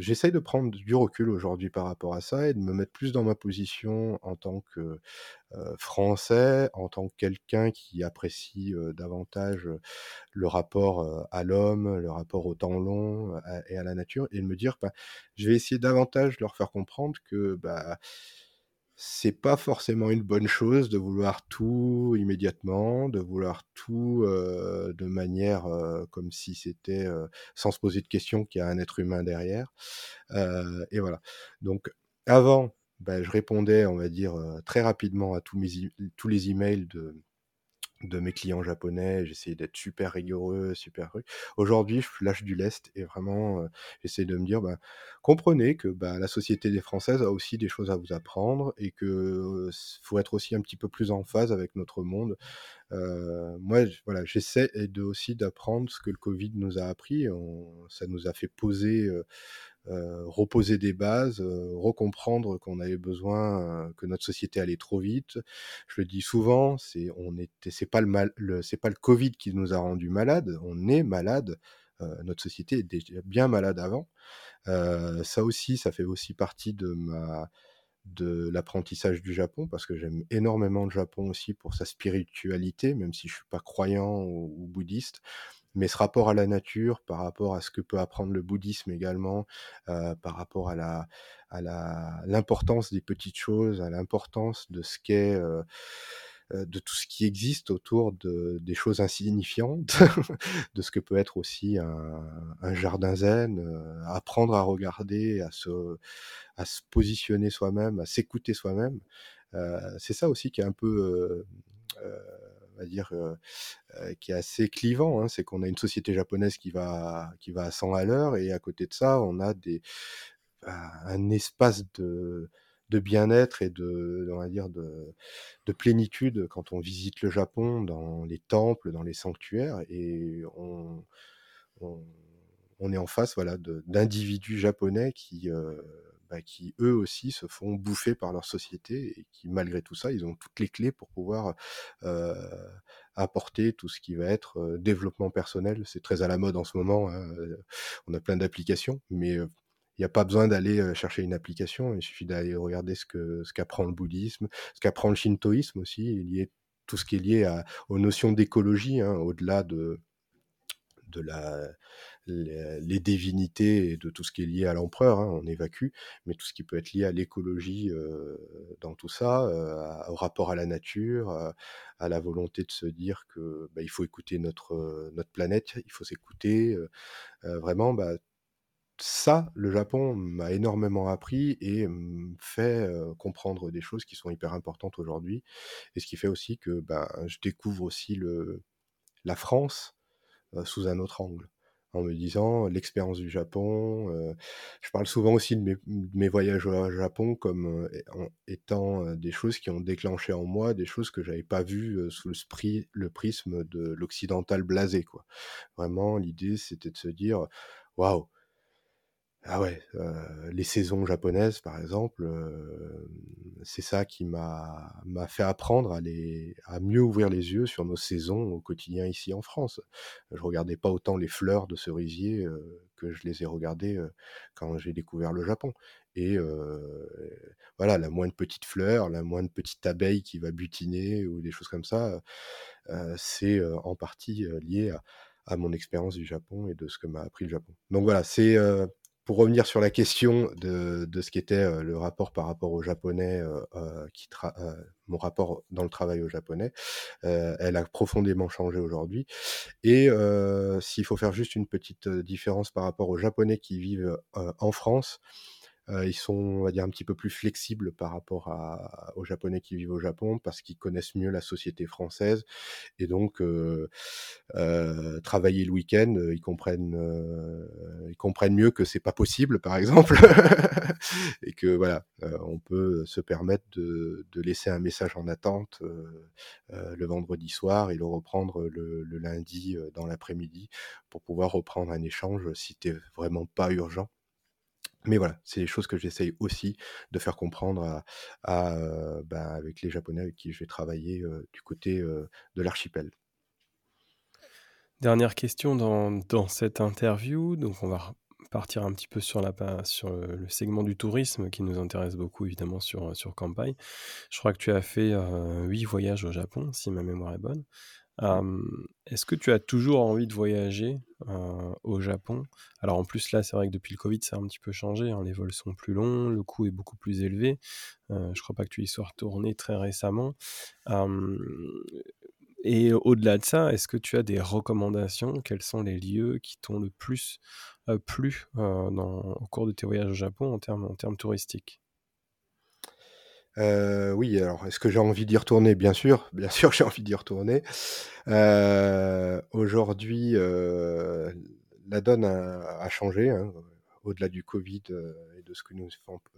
j'essaye de prendre du recul aujourd'hui par rapport à ça et de me mettre plus dans ma position en tant que, Français, en tant que quelqu'un qui apprécie, davantage, le rapport, à l'homme, le rapport au temps long, et à la nature et de me dire: «Bah, je vais essayer davantage de leur faire comprendre que, bah, c'est pas forcément une bonne chose de vouloir tout immédiatement, de vouloir tout, de manière, comme si c'était, sans se poser de questions qu'il y a un être humain derrière». Et voilà. Donc avant, bah, je répondais, on va dire, très rapidement à tous mes tous les emails de de mes clients japonais, j'essayais d'être super rigoureux, super truc. Aujourd'hui, je lâche du lest et vraiment, heu, j'essaie de me dire: «Bah, comprenez que, bah, la société des françaises a aussi des choses à vous apprendre et que, faut être aussi un petit peu plus en phase avec notre monde». Heu, moi, voilà, j'essaie aussi d'apprendre ce que le covid nous a appris. Ça nous a fait poser, reposer des bases, heu, recomprendre qu'on avait besoin, heu, que notre société allait trop vite. Je le dis souvent, c'est on était c'est pas le mal c'est pas le covid qui nous a rendus malades, on est malade, notre société déjà bien malade avant. Ça aussi, ça fait aussi partie de ma de l'apprentissage du Japon parce que j'aime énormément le Japon aussi pour sa spiritualité, même si je suis pas croyant ou bouddhiste. Mais ce rapport à la nature, par rapport à ce que peut apprendre le bouddhisme également, heu, par rapport à la à la l'importance des petites choses, à l'importance de ce qu'est, heu heu, de tout ce qui existe autour de des choses insignifiantes, de ce que peut être aussi un un jardin zen, heu, apprendre à regarder, à se à se positionner soi-même, à s'écouter soi-même. Heu, c'est ça aussi qui est un peu, heu heu, va dire, heu heu, qui est assez clivant, hein. C'est qu'on a une société japonaise qui va qui va à 100 à l'heure et à côté de ça, on a des un un espace de de bien-être et de on va dire de de plénitude quand on visite le Japon dans les temples, dans les sanctuaires et on on est en face, voilà, d'individus japonais qui, heu, bah, qui eux aussi se font bouffer par leur société et qui malgré tout ça, ils ont toutes les clés pour pouvoir, apporter tout ce qui va être, développement personnel. C'est très à la mode en ce moment, hein, on a plein d'applications, mais il y a pas besoin d'aller, chercher une application, il suffit d'aller regarder ce ce qu'apprend le bouddhisme, ce qu'apprend le shintoïsme aussi, lié tout ce qui est lié à aux notions d'écologie, hein, au-delà de de la les divinités et de tout ce qui est lié à l'empereur, hein, on évacue, mais tout ce qui peut être lié à l'écologie, heu, dans tout ça, heu, à au rapport à la nature, à la volonté de se dire que, bah, il faut écouter notre, heu, notre planète, il faut s'écouter, vraiment, bah, ça, le Japon m'a énormément appris et me fait, comprendre des choses qui sont hyper importantes aujourd'hui et ce qui fait aussi que, ben, je découvre aussi le la France, sous un autre angle. En me disant: «L'expérience du Japon», heu, je parle souvent aussi de mes voyages au Japon comme, en étant, des choses qui ont déclenché en moi des choses que j'avais pas vues, sous le le prisme de l'occidental blasé, quoi. Vraiment, l'idée, c'était de se dire: «Waouh!» Ah ouais, les saisons japonaises, par exemple, c'est ça qui m'a fait apprendre à les à mieux ouvrir les yeux sur nos saisons au quotidien ici en France. Je regardais pas autant les fleurs de cerisier, que je les ai regardées, quand j'ai découvert le Japon et voilà, la moindre petite fleur, la moindre petite abeille qui va butiner ou des choses comme ça, c'est, en partie, lié à à mon expérience du Japon et de ce que m'a appris le Japon. Donc voilà, c'est, pour revenir sur la question de de ce qu'était, heu, le rapport par rapport aux Japonais, heu heu, qui tra heu, mon rapport dans le travail aux Japonais, heu, elle a profondément changé aujourd'hui. Et heu, s'il faut faire juste une petite, différence par rapport aux Japonais qui vivent, en France, ils sont, on va dire, un petit peu plus flexibles par rapport à aux Japonais qui vivent au Japon parce qu'ils connaissent mieux la société française et donc travailler le week-end, ils comprennent, ils comprennent mieux que c'est pas possible, par exemple et que voilà, on peut se permettre de de laisser un message en attente, le vendredi soir et le reprendre le le lundi, dans l'après-midi pour pouvoir reprendre un échange si tu es vraiment pas urgent. Mais voilà, c'est des choses que j'essaye aussi de faire comprendre à à, heu, bah, avec les Japonais avec qui je vais travailler, heu, du côté, heu, de l'archipel. Dernière question dans dans cette interview, donc on va repartir un petit peu sur la sur le le segment du tourisme qui nous intéresse beaucoup évidemment sur, sur Kanpai. Je crois que tu as fait, 8 voyages au Japon, si ma mémoire est bonne. Est-ce que tu as toujours envie de voyager, au Japon? Alors en plus là, c'est vrai que depuis le covid, ça a un petit peu changé, hein, les vols sont plus longs, le coût est beaucoup plus élevé. Heu, je crois pas que tu y sois retourné très récemment. Et au-delà de ça, est-ce que tu as des recommandations? Quels sont les lieux qui t'ont le plus, heu, plu, au cours de tes voyages au Japon en termes touristiques? Heu, oui, alors est-ce que j'ai envie d'y retourner? Bien sûr, bien sûr j'ai envie d'y retourner. Heu, aujourd'hui, heu, la donne a a changé, hein, au-delà du covid, heu, et de ce que nous on peut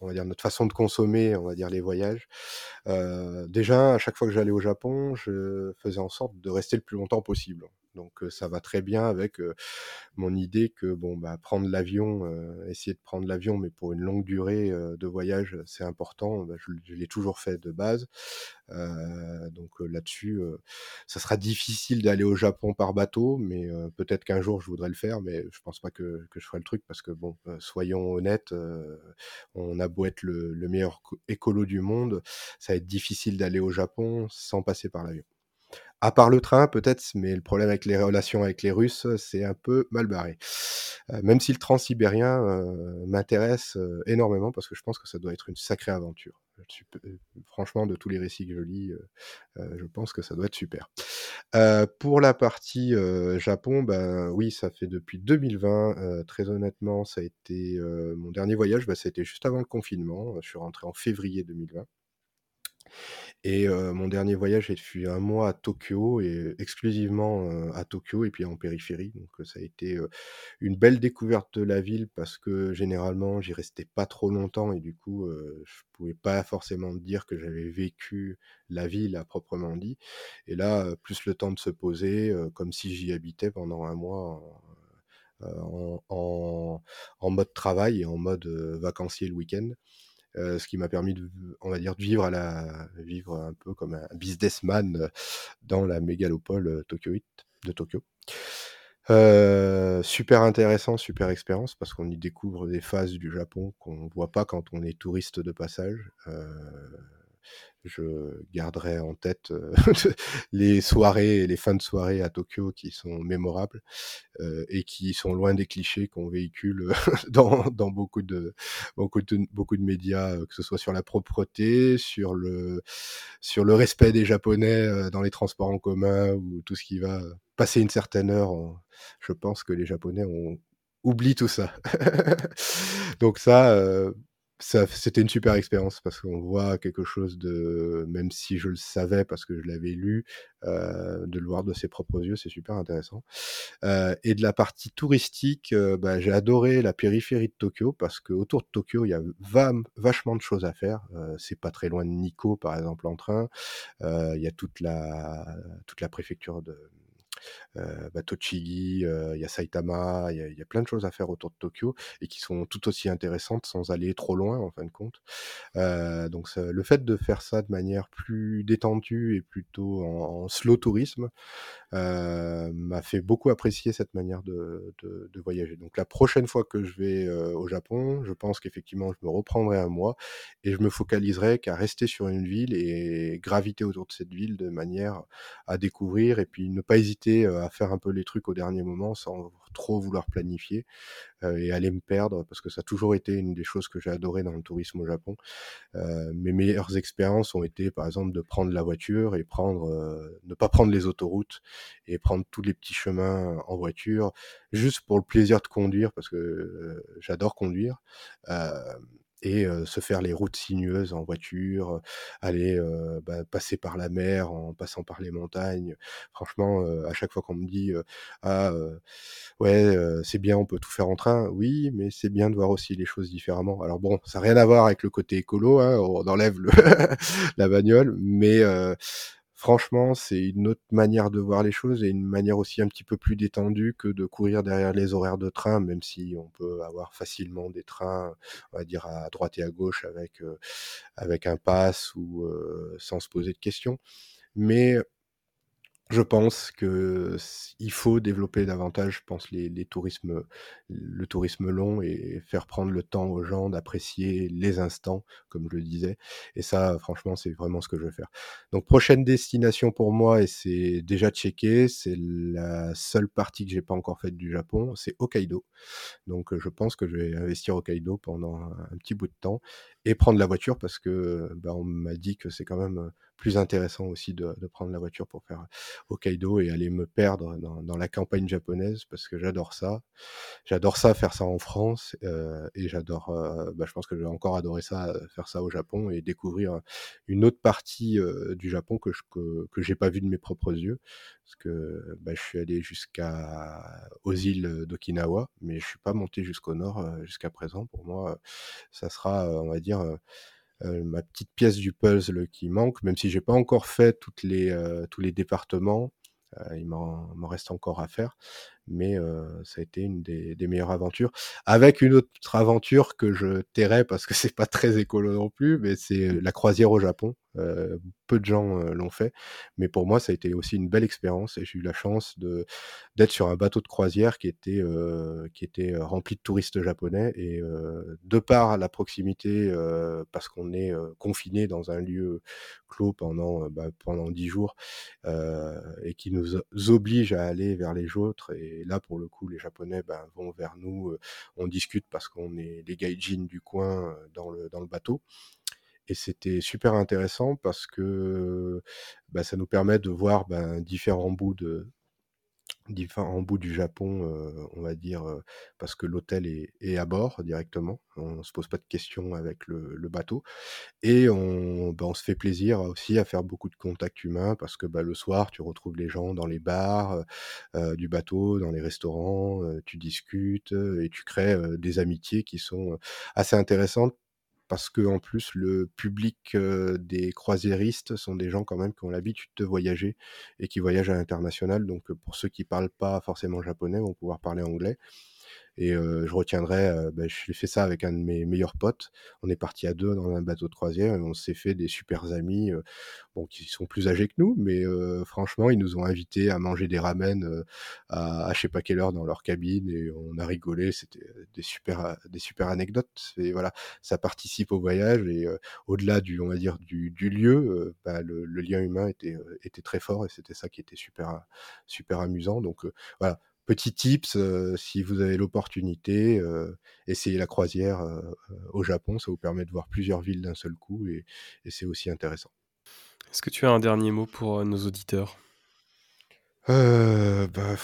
on va dire notre façon de consommer, on va dire les voyages. Déjà, à chaque fois que j'allais au Japon, je faisais en sorte de rester le plus longtemps possible. Donc, ça va très bien avec, mon idée que bon, bah, prendre l'avion, essayer de prendre l'avion, mais pour une longue durée, de voyage, c'est important. Bah, je l'ai toujours fait de base. Donc, là-dessus, ça sera difficile d'aller au Japon par bateau, mais, peut-être qu'un jour je voudrais le faire, mais je pense pas que que je ferai le truc parce que bon, soyons honnêtes, on a beau être le le meilleur co écolo du monde, ça va être difficile d'aller au Japon sans passer par l'avion. À part le train peut-être, mais le problème avec les relations avec les Russes, c'est un peu mal barré. Même si le transsibérien, m'intéresse, énormément parce que je pense que ça doit être une sacrée aventure. Franchement de tous les récits que je lis, je pense que ça doit être super. Pour la partie, Japon, ben, oui, ça fait depuis 2020, heu, très honnêtement, ça a été, mon dernier voyage, bah, ça a été juste avant le confinement. Je suis rentré en février 2020 et mon dernier voyage, j'ai 1 mois à Tokyo et exclusivement, à Tokyo et puis en périphérie. Donc, ça a été, une belle découverte de la ville parce que généralement, j'y restais pas trop longtemps et du coup, je pouvais pas forcément dire que j'avais vécu la ville à proprement dit. Et là, plus le temps de se poser, comme si j'y habitais pendant 1 mois en, mode travail et en mode, vacancier le week-end. Heu, ce qui m'a permis de on va dire de vivre à la vivre un peu comme un businessman, heu, dans la mégalopole, heu, tokyoïte de Tokyo. Super intéressant, super expérience parce qu'on y découvre des phases du Japon qu'on voit pas quand on est touriste de passage. Je garderai en tête, heu, les soirées et les fins de soirée à Tokyo qui sont mémorables, heu, et qui sont loin des clichés qu'on véhicule, dans beaucoup de beaucoup de médias, heu, que ce soit sur la propreté, sur le respect des Japonais, dans les transports en commun ou tout ce qui va passer une certaine heure, je pense que les Japonais ont oublient tout ça. Donc ça c'était une super expérience parce qu'on voit quelque chose de même si je le savais parce que je l'avais lu, heu, de le voir de ses propres yeux, c'est super intéressant. Heu, et de la partie touristique, heu, bah, j'ai adoré la périphérie de Tokyo parce qu'autour de Tokyo, il y a vachement de choses à faire. Heu, c'est pas très loin de Nikko, par exemple, en train. Heu, il y a toute la toute la préfecture de, bah, Tochigi, il y a Saitama, il y a plein de choses à faire autour de Tokyo et qui sont tout aussi intéressantes sans aller trop loin en fin de compte. Donc le fait de faire ça de manière plus détendue et plutôt en slow tourisme, m'a fait beaucoup apprécier cette manière de de voyager. Donc la prochaine fois que je vais, au Japon, je pense qu'effectivement je me reprendrai 1 mois et je me focaliserai qu'à rester sur une ville et graviter autour de cette ville de manière à découvrir et puis ne pas hésiter, à faire un peu les trucs au dernier moment sans trop vouloir planifier, et aller me perdre parce que ça a toujours été une des choses que j'ai adoré dans le tourisme au Japon. Mes meilleures expériences ont été, par exemple, de prendre la voiture et prendre, ne pas prendre les autoroutes et prendre tous les petits chemins en voiture, juste pour le plaisir de conduire parce que, j'adore conduire. Et heu, se faire les routes sinueuses en voiture, aller, heu, bah, passer par la mer en passant par les montagnes. Franchement, heu, à chaque fois qu'on me dit, «Ah, ouais, c'est bien, on peut tout faire en train». Oui, mais c'est bien de voir aussi les choses différemment. Alors bon, ça a rien à voir avec le côté écolo, hein, on enlève le la bagnole, mais franchement, c'est une autre manière de voir les choses et une manière aussi un petit peu plus détendue que de courir derrière les horaires de train, même si on peut avoir facilement des trains, on va dire à droite et à gauche avec, avec un pass ou sans se poser de questions. Mais je pense que il faut développer davantage, je pense, les, tourismes, le tourisme long et faire prendre le temps aux gens d'apprécier les instants, comme je le disais. Et ça, franchement, c'est vraiment ce que je veux faire. Donc, prochaine destination pour moi, et c'est déjà checké, c'est la seule partie que j'ai pas encore faite du Japon, c'est Hokkaido. Donc, je pense que je vais investir Hokkaido pendant un, petit bout de temps et prendre la voiture parce que bah, on m'a dit que c'est quand même plus intéressant aussi de, prendre la voiture pour faire Hokkaido et aller me perdre dans, la campagne japonaise parce que j'adore ça. J'adore ça, faire ça en France et j'adore, bah, je pense que j'ai encore adoré ça, faire ça au Japon et découvrir une autre partie du Japon que je que, que j'ai pas vu de mes propres yeux parce que bah, je suis allé jusqu'à aux îles d'Okinawa mais je suis pas monté jusqu'au nord jusqu'à présent. Pour moi, ça sera, on va dire euh, ma petite pièce du puzzle qui manque, même si j'ai pas encore fait les, euh, tous les départements. Euh, il m'en reste encore à faire, mais ça a été une des, des, meilleures aventures. Avec une autre aventure que je tairai parce que c'est pas très écolo non plus, mais c'est la croisière au Japon. Euh, peu de gens euh, l'ont fait, mais pour moi, ça a été aussi une belle expérience et j'ai eu la chance de d'être sur un bateau de croisière qui était euh, qui était rempli de touristes japonais et de par la proximité, parce qu'on est confiné dans un lieu clos pendant bah, pendant dix jours et qui nous oblige à aller vers les autres et là pour le coup les japonais ben, vont vers nous on discute parce qu'on est les gaijins du coin dans le dans le bateau. Et c'était super intéressant parce que bah, ça nous permet de voir ben, différents bouts de différents bouts du Japon, euh, on va dire, parce que l'hôtel est, est, à bord directement. On se pose pas de questions avec le, le bateau. Et on, ben, on, se fait plaisir aussi à faire beaucoup de contacts humains parce que bah, le soir, tu retrouves les gens dans les bars euh, du bateau, dans les restaurants, tu discutes et tu crées des amitiés qui sont assez intéressantes parce que en plus le public des croisiéristes sont des gens quand même qui ont l'habitude de voyager et qui voyagent à l'international. Donc pour ceux qui parlent pas forcément japonais vont pouvoir parler anglais. Et je retiendrai, bah, j'ai fait ça avec un de mes meilleurs potes. On est parti à deux dans un bateau de croisière et on s'est fait des super amis, bon, qui sont plus âgés que nous, mais franchement, ils nous ont invités à manger des ramen à, à je sais pas quelle heure dans leur cabine et on a rigolé. C'était des super, des super anecdotes. Et voilà, ça participe au voyage et au-delà du, on va dire, du, du lieu, bah, le, le, lien humain était, était très fort et c'était ça qui était super, super amusant. Donc voilà Petit tips, euh, si vous avez l'opportunité, euh, essayez la croisière euh, au Japon, ça vous permet de voir plusieurs villes d'un seul coup et, et c'est aussi intéressant. Est-ce que tu as un dernier mot pour nos auditeurs? Euh, bah,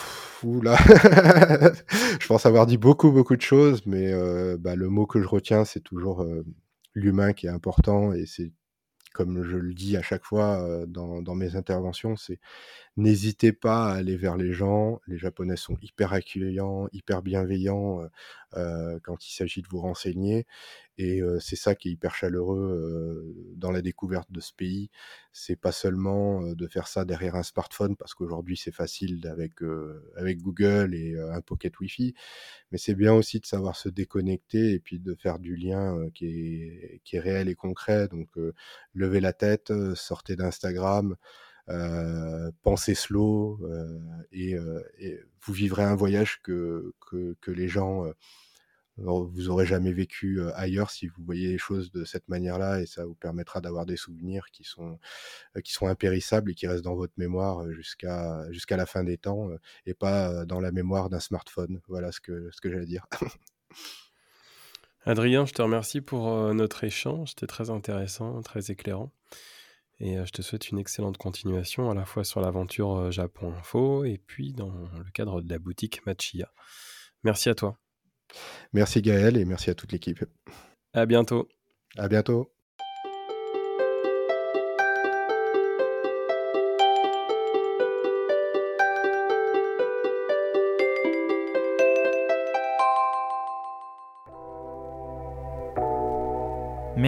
là, je pense avoir dit beaucoup, beaucoup de choses, mais bah, le mot que je retiens, c'est toujours l'humain qui est important et c'est comme je le dis à chaque fois dans, dans mes interventions, c'est n'hésitez pas à aller vers les gens. Les Japonais sont hyper accueillants, hyper bienveillants euh, quand il s'agit de vous renseigner. Et euh, c'est ça qui est hyper chaleureux euh, dans la découverte de ce pays. C'est pas seulement de faire ça derrière un smartphone, parce qu'aujourd'hui c'est facile avec, avec Google et un pocket Wi-Fi, mais c'est bien aussi de savoir se déconnecter et puis de faire du lien qui, est, qui est réel et concret. Donc levez la tête, sortez d'Instagram. Euh, pensez slow euh, et, euh, et, vous vivrez un voyage que, que, que les gens vous aurez jamais vécu ailleurs si vous voyez les choses de cette manière-là et ça vous permettra d'avoir des souvenirs qui sont qui sont impérissables et qui restent dans votre mémoire jusqu'à jusqu'à la fin des temps et pas dans la mémoire d'un smartphone. Voilà ce que ce que j'allais dire. Adrien, je te remercie pour notre échange, c'était très intéressant, très éclairant. Et je te souhaite une excellente continuation à la fois sur l'aventure Japon Info et puis dans le cadre de la boutique Machia. Merci à toi. Merci Gaël et merci à toute l'équipe. À bientôt. À bientôt.